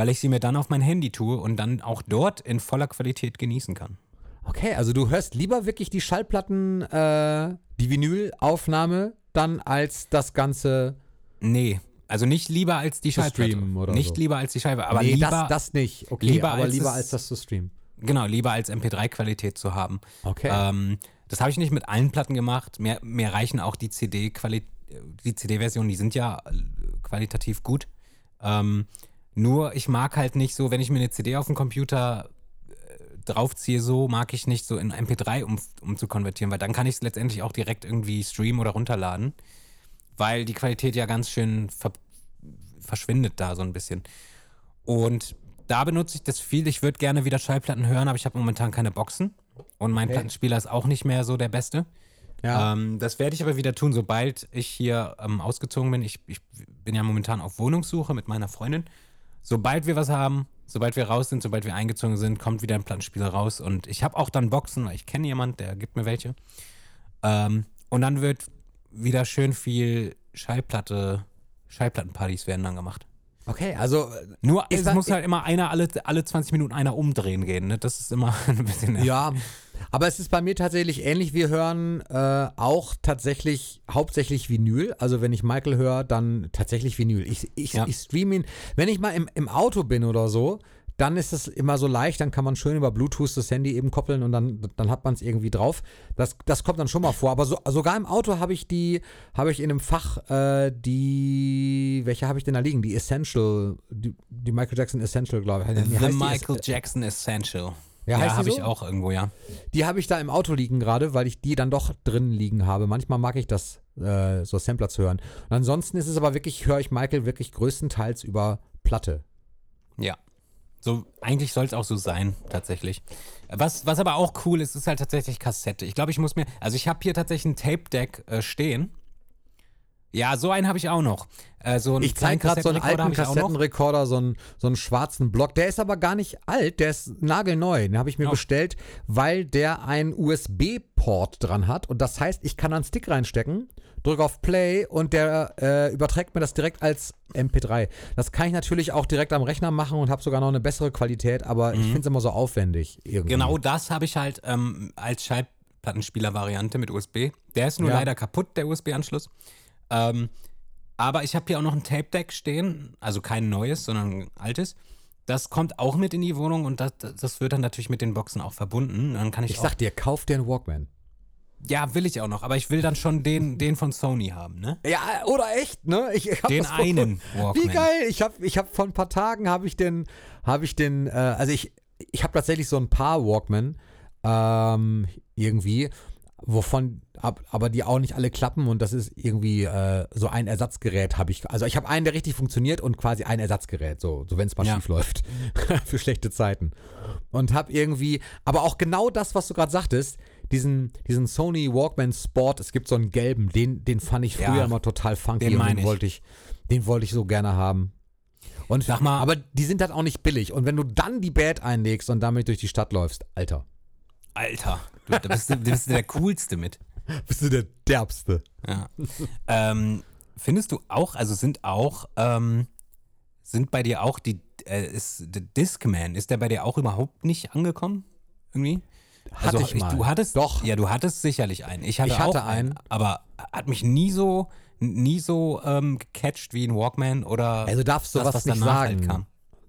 weil ich sie mir dann auf mein Handy tue und dann auch dort in voller Qualität genießen kann. Okay, also du hörst lieber wirklich die Schallplatten, äh, die Vinylaufnahme dann als das Ganze. Nee, also nicht lieber als die Schallplatte. oder nicht so. lieber als die Scheibe, aber nee, lieber, das, das nicht. Okay, lieber aber als lieber als das zu streamen. genau, lieber als MP3-Qualität zu haben. Okay. Ähm, das habe ich nicht mit allen Platten gemacht. Mir, mir reichen auch die CD-Qualität, die CD-Versionen, die sind ja äh, qualitativ gut. Ähm, nur ich mag halt nicht so, wenn ich mir eine CD auf dem Computer äh, draufziehe, so mag ich nicht so in MP3 um, um zu konvertieren, weil dann kann ich es letztendlich auch direkt irgendwie streamen oder runterladen, weil die Qualität ja ganz schön ver verschwindet da so ein bisschen. Und da benutze ich das viel. Ich würde gerne wieder Schallplatten hören, aber ich habe momentan keine Boxen. Und mein Plattenspieler ist auch nicht mehr so der beste. Ja. Ähm, das werde ich aber wieder tun, sobald ich hier ähm, ausgezogen bin. Ich, ich bin ja momentan auf Wohnungssuche mit meiner Freundin. Sobald wir was haben, sobald wir raus sind, sobald wir eingezogen sind, kommt wieder ein Plattenspieler raus. Und ich habe auch dann Boxen, weil ich kenne jemanden, der gibt mir welche. Ähm, und dann wird wieder schön viel Schallplatte, Schallplattenpartys werden dann gemacht. okay, also Nur Ich es sag- muss halt immer einer alle, alle 20 Minuten einer umdrehen gehen. Ne? Das ist immer ein bisschen. Ja, aber es ist bei mir tatsächlich ähnlich. Wir hören äh, auch tatsächlich hauptsächlich Vinyl. Also wenn ich Michael höre, dann tatsächlich Vinyl. Ich, ich, Ja. ich streame ihn. Wenn ich mal im, im Auto bin oder so, dann ist es immer so leicht, dann kann man schön über Bluetooth das Handy eben koppeln und dann, dann hat man es irgendwie drauf. Das, das kommt dann schon mal vor. Aber so, sogar im Auto habe ich die, habe ich in einem Fach äh, die, welche habe ich denn da liegen? Die Essential, die, die Michael Jackson Essential, glaube ich. The? Michael Jackson Essential. Ja, Ja, habe so? ich auch irgendwo, ja. Die habe ich da im Auto liegen gerade, weil ich die dann doch drin liegen habe. Manchmal mag ich das, äh, so Sampler zu hören. Und ansonsten ist es aber wirklich, höre ich Michael wirklich größtenteils über Platte. Ja. So, eigentlich soll es auch so sein, tatsächlich. Was, was aber auch cool ist, ist halt tatsächlich Kassette. Ich glaube, ich muss mir, also ich habe hier tatsächlich ein Tape-Deck äh, stehen. Ja, so einen habe ich auch noch. Äh, so einen Ich zeige gerade so einen alten. Kassettenrekorder, so einen, so einen schwarzen Block. Der ist aber gar nicht alt, der ist nagelneu. Den habe ich mir Oh. bestellt, weil der einen USB-Port dran hat. Und das heißt, ich kann da einen Stick reinstecken, drücke auf Play und der äh, überträgt mir das direkt als MP3. Das kann ich natürlich auch direkt am Rechner machen und habe sogar noch eine bessere Qualität, aber ich finde es immer so aufwendig. Irgendwie. Mhm. Genau das habe ich halt ähm, als Schallplattenspieler-Variante mit USB. Der ist nur Ja. leider kaputt, der USB-Anschluss. Ähm, aber ich habe hier auch noch ein Tape-Deck stehen, also kein neues, sondern ein altes. Das kommt auch mit in die Wohnung und das, das wird dann natürlich mit den Boxen auch verbunden. Dann kann ich, Ich sag dir, kauf dir einen Walkman. ja, will ich auch noch, aber ich will dann schon den, den von Sony haben, ne? Ja, oder echt, ne? Ich, hab Den vor- einen Walkman. Wie geil! Ich habe ich hab vor ein paar Tagen habe ich den, habe ich den, äh, also ich, ich habe tatsächlich so ein paar Walkman ähm, irgendwie. Wovon ab, aber die auch nicht alle klappen und das ist irgendwie äh, so ein Ersatzgerät habe ich. Also ich habe einen, der richtig funktioniert und quasi ein Ersatzgerät, so, so wenn es mal Ja. schief läuft für schlechte Zeiten. Und habe irgendwie, aber auch genau das, was du gerade sagtest, diesen, diesen Sony Walkman Sport, es gibt so einen gelben, den, den fand ich früher Ja, immer total funky den und den wollte ich, den wollte ich so gerne haben. Und Sag mal- aber die sind halt auch nicht billig. Und wenn du dann die Bad einlegst und damit durch die Stadt läufst, Alter, Alter, du, da bist du, du bist der Coolste mit. bist du der Derbste. Ja. ähm, findest du auch, also sind auch, ähm, sind bei dir auch die, äh, ist der Discman, ist der bei dir auch überhaupt nicht angekommen? Irgendwie? Hatte ich mal. Du hattest, Doch. Ja, du hattest sicherlich einen. Ich hatte, Ich hatte auch einen. aber hat mich nie so, nie so ähm, gecatcht wie ein Walkman oder Also du darfst das, sowas was nicht danach sagen. halt.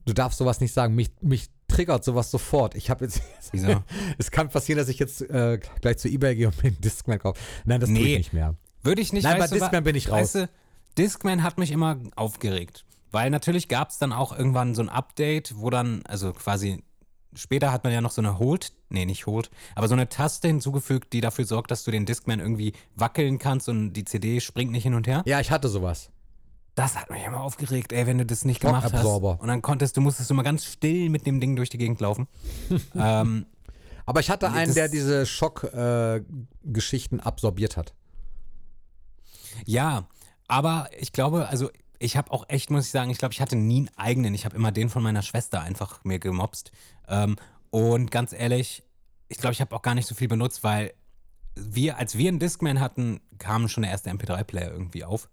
Du darfst sowas nicht sagen. Mich, mich triggert sowas sofort. Ich habe jetzt. Wieso? es kann passieren, dass ich jetzt äh, gleich zu Ebay gehe und mir einen Discman kaufe. Nein, das tue Nee. ich nicht mehr. Würde ich nicht. Nein, bei du, Discman bin ich raus. Weißt du, Discman hat mich immer aufgeregt. Weil natürlich gab es dann auch irgendwann so ein Update, wo dann, also quasi, später hat man ja noch so eine Hold, nee, nicht Hold, aber so eine Taste hinzugefügt, die dafür sorgt, dass du den Discman irgendwie wackeln kannst und die CD springt nicht hin und her. Ja, ich hatte sowas. Das hat mich immer aufgeregt, ey, wenn du das nicht gemacht hast. Und dann konntest du, musstest du mal ganz still mit dem Ding durch die Gegend laufen. ähm, Aber ich hatte einen, der diese Schock-Geschichten absorbiert hat. Ja, aber ich glaube, also ich habe auch echt, muss ich sagen, ich glaube, ich hatte nie einen eigenen. Ich habe immer den von meiner Schwester einfach mir gemobst. Ähm, und ganz ehrlich, ich glaube, ich habe auch gar nicht so viel benutzt, weil wir, als wir einen Discman hatten, kam schon der erste MP3-Player irgendwie auf.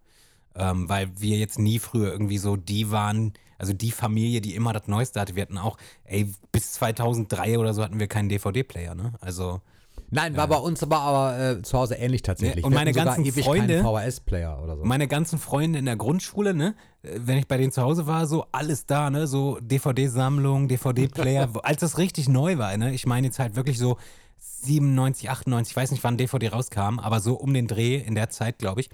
Ähm, weil wir jetzt nie früher irgendwie so die waren, also die Familie, die immer das Neueste hatte. Wir hatten auch, ey, bis 2003 oder so hatten wir keinen DVD-Player, ne? Also, Nein, war bei uns aber, aber äh, zu Hause ähnlich tatsächlich. Und meine ganzen Freunde- VHS-Player oder so. meine ganzen Freunde in der Grundschule, ne, äh, wenn ich bei denen zu Hause war, so alles da, ne, so DVD-Sammlung, DVD-Player, als das richtig neu war, ne, ich meine jetzt halt wirklich so 97, 98, ich weiß nicht, wann DVD rauskam, aber so um den Dreh in der Zeit, glaube ich,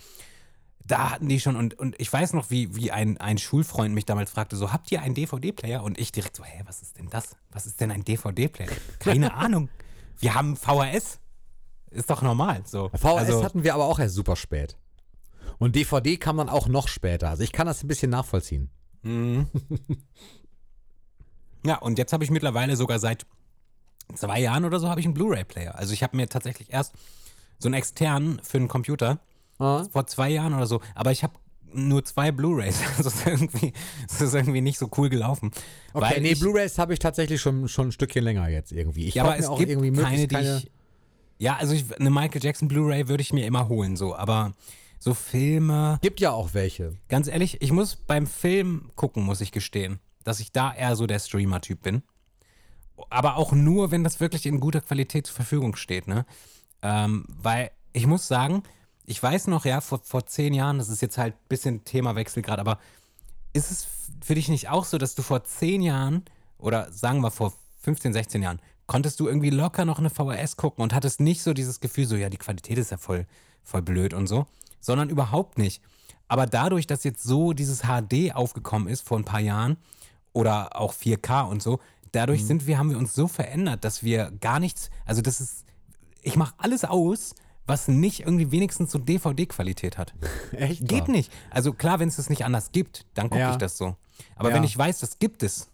da hatten die schon und, und ich weiß noch, wie, wie ein, ein Schulfreund mich damals fragte, so, habt ihr einen DVD-Player? Und ich direkt so, hä, was ist denn das? Was ist denn ein DVD-Player? Keine Ahnung. Wir haben VHS. Ist doch normal, so. VHS Also- hatten wir aber auch erst super spät. Und DVD kam dann auch noch später. Also ich kann das ein bisschen nachvollziehen. Mhm. ja, und jetzt habe ich mittlerweile sogar seit zwei Jahren oder so habe ich einen Blu-ray-Player. Also ich habe mir tatsächlich erst so einen externen für einen Computer Ah. vor zwei Jahren oder so, aber ich habe nur zwei Blu-rays. Das ist irgendwie, das ist irgendwie nicht so cool gelaufen. Okay, weil nee, Blu-rays habe ich tatsächlich schon, schon ein Stückchen länger jetzt irgendwie. Ich ja, aber es auch gibt irgendwie keine, die keine. ich, ja, also ich, eine Michael Jackson Blu-ray würde ich mir immer holen, so, aber so Filme, Gibt ja auch welche. Ganz ehrlich, ich muss beim Film gucken, muss ich gestehen, dass ich da eher so der Streamer-Typ bin. Aber auch nur, wenn das wirklich in guter Qualität zur Verfügung steht, ne? Ähm, weil ich muss sagen, ich weiß noch, ja, vor, vor zehn Jahren, das ist jetzt halt ein bisschen Themawechsel gerade, aber ist es für dich nicht auch so, dass du vor zehn Jahren oder sagen wir vor 15, 16 Jahren, konntest du irgendwie locker noch eine VHS gucken und hattest nicht so dieses Gefühl, so, ja, die Qualität ist ja voll, voll blöd und so, sondern überhaupt nicht. Aber dadurch, dass jetzt so dieses HD aufgekommen ist vor ein paar Jahren oder auch 4K und so, dadurch Mhm. sind wir, haben wir uns so verändert, dass wir gar nichts, also das ist, ich mache alles aus, was nicht irgendwie wenigstens so DVD-Qualität hat. Echt? Geht nicht. Also klar, wenn es das nicht anders gibt, dann gucke Ja. ich das so. Aber Ja. wenn ich weiß, das gibt es,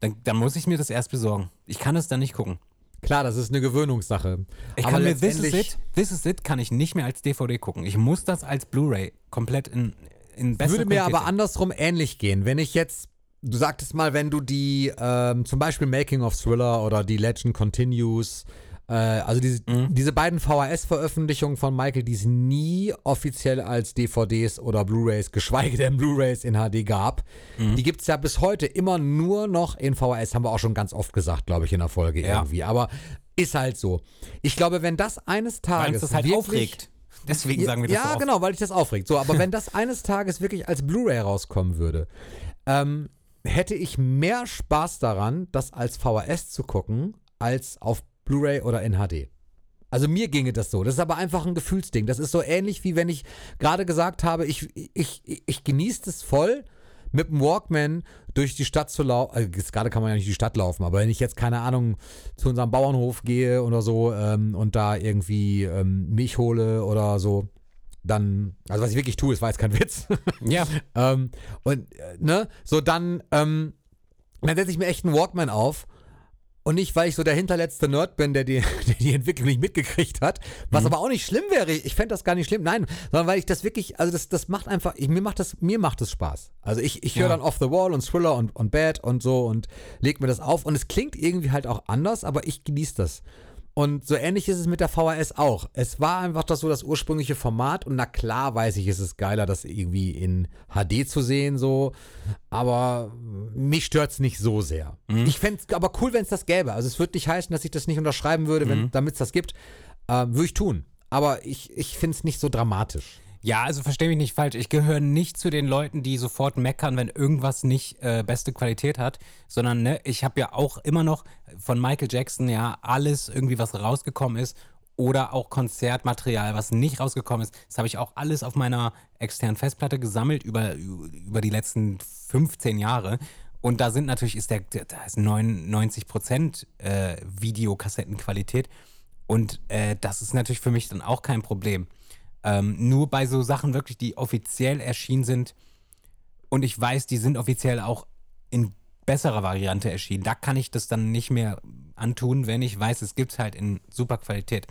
dann, dann muss ich mir das erst besorgen. Ich kann es dann nicht gucken. Klar, das ist eine Gewöhnungssache. Ich Aber kann mir This is It, This is It kann ich nicht mehr als DVD gucken. Ich muss das als Blu-ray komplett in, in besser würde mir Qualität aber andersrum ähnlich gehen. Wenn ich jetzt, du sagtest mal, wenn du die, ähm, zum Beispiel Making of Thriller oder die Legend Continues, äh, also diese, Mhm. diese beiden VHS-Veröffentlichungen von Michael, die es nie offiziell als DVDs oder Blu-Rays, geschweige denn Blu-Rays in HD gab, Mhm. die gibt es ja bis heute immer nur noch in VHS, haben wir auch schon ganz oft gesagt, glaube ich, in der Folge Ja. irgendwie. Aber ist halt so. Ich glaube, wenn das eines Weil Tages uns das halt wirklich, aufregt. Deswegen sagen wir das ja, so genau, weil dich das aufregt. So, aber wenn das eines Tages wirklich als Blu-ray rauskommen würde, ähm, hätte ich mehr Spaß daran, das als VHS zu gucken, als auf Blu-ray oder in HD. Also mir ginge das so. Das ist aber einfach ein Gefühlsding. Das ist so ähnlich wie wenn ich gerade gesagt habe, ich, ich, ich genieße es voll, mit dem Walkman durch die Stadt zu laufen. Also gerade kann man ja nicht die Stadt laufen, aber wenn ich jetzt, keine Ahnung, zu unserem Bauernhof gehe oder so ähm, und da irgendwie ähm, Milch hole oder so, dann, also was ich wirklich tue, ist, war jetzt kein Witz. Ja. ähm, und, äh, ne, so dann, ähm, dann setze ich mir echt einen Walkman auf und nicht, weil ich so der hinterletzte Nerd bin, der die, der die Entwicklung nicht mitgekriegt hat, was aber auch nicht schlimm wäre. Ich fände das gar nicht schlimm. Nein, sondern weil ich das wirklich, also das, das macht einfach, ich, mir macht das, mir macht das Spaß. Also ich, ich höre Ja. dann Off the Wall und Thriller und, und Bad und so und leg mir das auf und es klingt irgendwie halt auch anders, aber ich genieße das. Und so ähnlich ist es mit der VHS auch. Es war einfach das so das ursprüngliche Format und na klar weiß ich, es ist geiler, das irgendwie in HD zu sehen, so. Aber mich stört es nicht so sehr. Ich fände es aber cool, wenn es das gäbe. Also es würde nicht heißen, dass ich das nicht unterschreiben würde, wenn damit es das gibt. Ähm, würde ich tun. Aber ich, ich finde es nicht so dramatisch. Ja, also verstehe mich nicht falsch. Ich gehöre nicht zu den Leuten, die sofort meckern, wenn irgendwas nicht äh, beste Qualität hat, sondern ne, ich habe ja auch immer noch von Michael Jackson ja alles irgendwie, was rausgekommen ist oder auch Konzertmaterial, was nicht rausgekommen ist. Das habe ich auch alles auf meiner externen Festplatte gesammelt über, über die letzten 15 Jahre. Und da sind natürlich, ist der, da ist 99 Prozent äh, Videokassettenqualität. Und äh, das ist natürlich für mich dann auch kein Problem. Ähm, nur bei so Sachen wirklich, die offiziell erschienen sind und ich weiß, die sind offiziell auch in besserer Variante erschienen. Da kann ich das dann nicht mehr antun, wenn ich weiß, es gibt halt in super Qualität.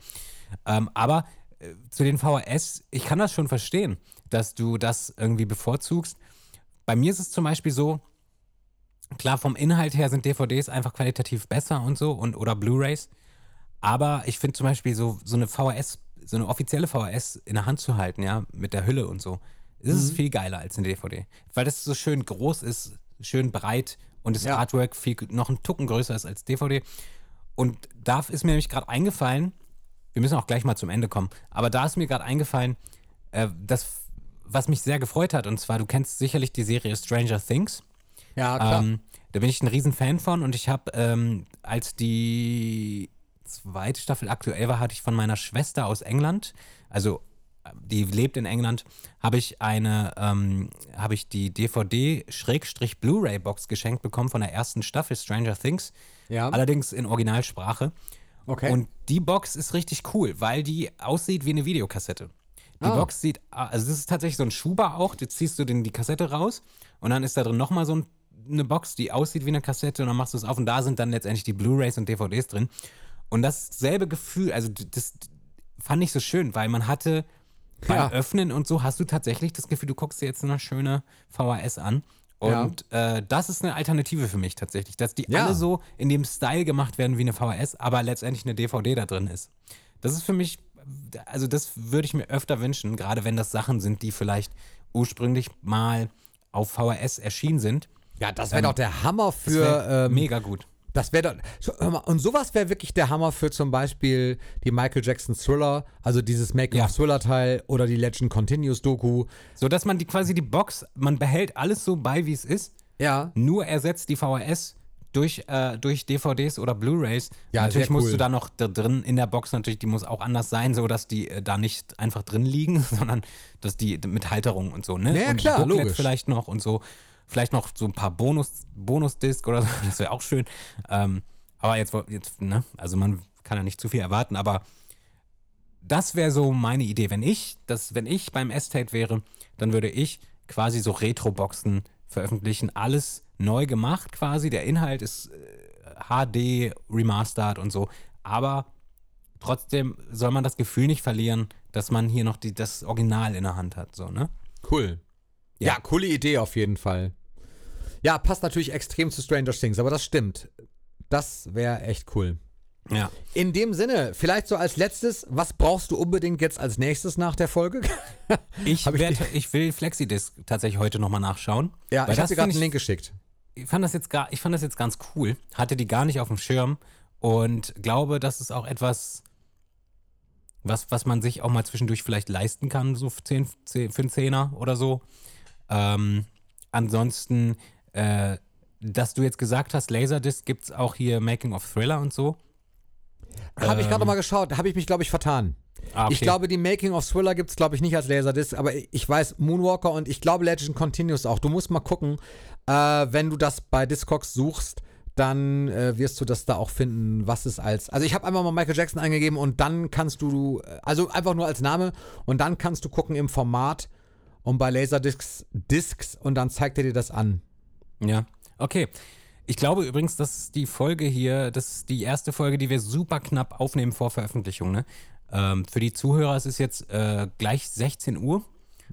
Ähm, aber äh, zu den VHS, ich kann das schon verstehen, dass du das irgendwie bevorzugst. Bei mir ist es zum Beispiel so, klar, vom Inhalt her sind DVDs einfach qualitativ besser und so und oder Blu-Rays. Aber ich finde zum Beispiel so, so eine VHS, so eine offizielle VHS in der Hand zu halten, ja, mit der Hülle und so, ist es viel geiler als eine DVD. Weil das so schön groß ist, schön breit und das Ja. Artwork viel, noch ein Tucken größer ist als DVD. Und da ist mir nämlich gerade eingefallen, wir müssen auch gleich mal zum Ende kommen, aber da ist mir gerade eingefallen, äh, das, was mich sehr gefreut hat, und zwar, du kennst sicherlich die Serie Stranger Things. Ja, Ähm, da bin ich ein riesen Fan von und ich habe, ähm, als die zweite Staffel aktuell war, hatte ich von meiner Schwester aus England, also äh, die lebt in England, habe ich eine, ähm, habe ich die DVD-Blu-ray-Box geschenkt bekommen von der ersten Staffel Stranger Things. Ja. Allerdings in Originalsprache. Okay. Und die Box ist richtig cool, weil die aussieht wie eine Videokassette. Die Ah. Box sieht, also das ist tatsächlich so ein Schuber auch, da ziehst du den, die Kassette raus und dann ist da drin nochmal so ein, eine Box, die aussieht wie eine Kassette und dann machst du es auf und da sind dann letztendlich die Blu-Rays und DVDs drin. Und dasselbe Gefühl, also das fand ich so schön, weil man hatte beim Ja. Öffnen und so hast du tatsächlich das Gefühl, du guckst dir jetzt eine schöne VHS an. Und äh, das ist eine Alternative für mich tatsächlich, dass die Ja. alle so in dem Style gemacht werden wie eine VHS, aber letztendlich eine DVD da drin ist. Das ist für mich, also das würde ich mir öfter wünschen, gerade wenn das Sachen sind, die vielleicht ursprünglich mal auf VHS erschienen sind. ja, das wäre doch der Hammer für. ähm, mega gut. Das wäre mal, und sowas wäre wirklich der Hammer für zum Beispiel die Michael Jackson Thriller, also dieses Making Ja. of Thriller Teil oder die Legend Continues Doku. So dass man die quasi die Box, man behält alles so bei, wie es ist, Ja. nur ersetzt die VHS durch, äh, durch DVDs oder Blu-Rays. Ja, natürlich musst cool. du da noch da drin in der Box natürlich, die muss auch anders sein, so dass die äh, da nicht einfach drin liegen, sondern dass die mit Halterung und so, ne? Ja, ja, und klar, logisch. vielleicht noch und so. Vielleicht noch so ein paar Bonus, Bonus-Disc oder so, das wäre auch schön. Ähm, aber jetzt, jetzt, ne, also man kann ja nicht zu viel erwarten, aber das wäre so meine Idee. Wenn ich, das, wenn ich beim Estate wäre, dann würde ich quasi so Retro-Boxen veröffentlichen. Alles neu gemacht quasi. Der Inhalt ist äh, HD, remastered und so. Aber trotzdem soll man das Gefühl nicht verlieren, dass man hier noch die, das Original in der Hand hat. So, ne? Cool. Ja. Coole Idee auf jeden Fall. Ja, passt natürlich extrem zu Stranger Things, aber das stimmt. Das wäre echt cool. Ja. In dem Sinne, vielleicht so als letztes, was brauchst du unbedingt jetzt als nächstes nach der Folge? Ich, ich werd, ich will Flexidisc tatsächlich heute nochmal nachschauen. ja, ich habe dir gerade einen Link geschickt. ich fand das jetzt gar, ich fand das jetzt ganz cool. Hatte die gar nicht auf dem Schirm und glaube, das ist auch etwas, was, was man sich auch mal zwischendurch vielleicht leisten kann, so für, 10, 10, für einen Zehner oder so. Ähm, ansonsten, äh, dass du jetzt gesagt hast, Laserdisc gibt es auch hier Making of Thriller und so. Habe ich gerade Ähm. mal geschaut, habe ich mich, glaube ich, vertan. Ah, okay. Ich glaube, die Making of Thriller gibt es, glaube ich, nicht als Laserdisc, aber ich weiß Moonwalker und ich glaube Legend Continues auch. Du musst mal gucken, äh, wenn du das bei Discogs suchst, dann äh, wirst du das da auch finden, was es als. Also ich habe einfach mal Michael Jackson eingegeben und dann kannst du, äh, also einfach nur als Name und dann kannst du gucken im Format und bei Laserdiscs Discs und dann zeigt er dir das an. Ja, okay. Ich glaube übrigens, dass die Folge hier, das ist die erste Folge, die wir super knapp aufnehmen vor Veröffentlichung. Ne? Ähm, für die Zuhörer ist es jetzt äh, gleich 16 Uhr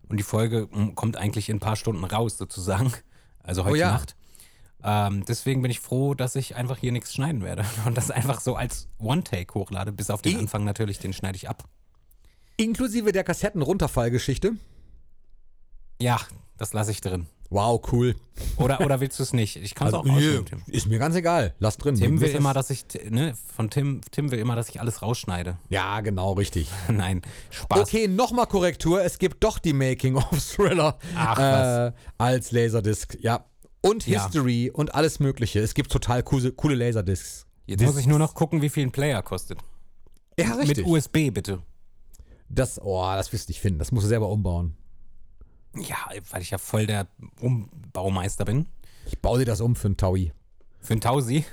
und die Folge mm, kommt eigentlich in ein paar Stunden raus sozusagen. Also heute Oh ja. Nacht. Ähm, deswegen bin ich froh, dass ich einfach hier nichts schneiden werde und das einfach so als One-Take hochlade, bis auf den Anfang natürlich, den schneide ich ab. Inklusive der Kassetten-Runterfallgeschichte. Ja, das lasse ich drin. Wow, cool. Oder, oder willst du es nicht? Ich kann es Also, auch Tim. ist mir ganz egal. Lass drin. Tim will immer, das- dass ich, ne, von Tim, Tim will immer, dass ich alles rausschneide. Ja, genau, richtig. Nein, Spaß. Okay, nochmal Korrektur. Es gibt doch die Making of Thriller Ach, äh, als Laserdisc. Ja. Und Ja. History und alles Mögliche. Es gibt total coole, coole Laserdiscs. Jetzt muss ich nur noch gucken, wie viel ein Player kostet. Ja, Mit USB bitte. Das, oh, das wirst du nicht finden. Das musst du selber umbauen. Ja, weil ich ja voll der Umbaumeister bin. Ich baue dir das um für einen Taui. Für ein Tausi.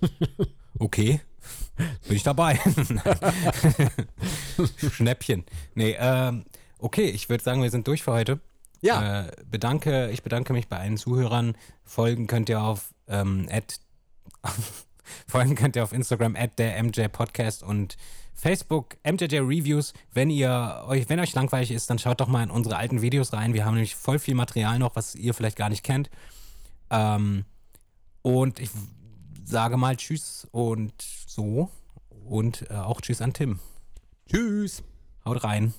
Okay. Bin ich dabei. Schnäppchen. Nee, ähm, okay, ich würde sagen, wir sind durch für heute. Ja. Äh, bedanke, ich bedanke mich bei allen Zuhörern. Folgen könnt ihr auf ähm, at, Folgen könnt ihr auf Instagram at der MJ Podcast und Facebook MJJ Reviews. Wenn ihr euch, wenn euch langweilig ist, dann schaut doch mal in unsere alten Videos rein. Wir haben nämlich voll viel Material noch, was ihr vielleicht gar nicht kennt. Ähm, und ich sage mal Tschüss und so. Und äh, auch Tschüss an Tim. Tschüss. Haut rein.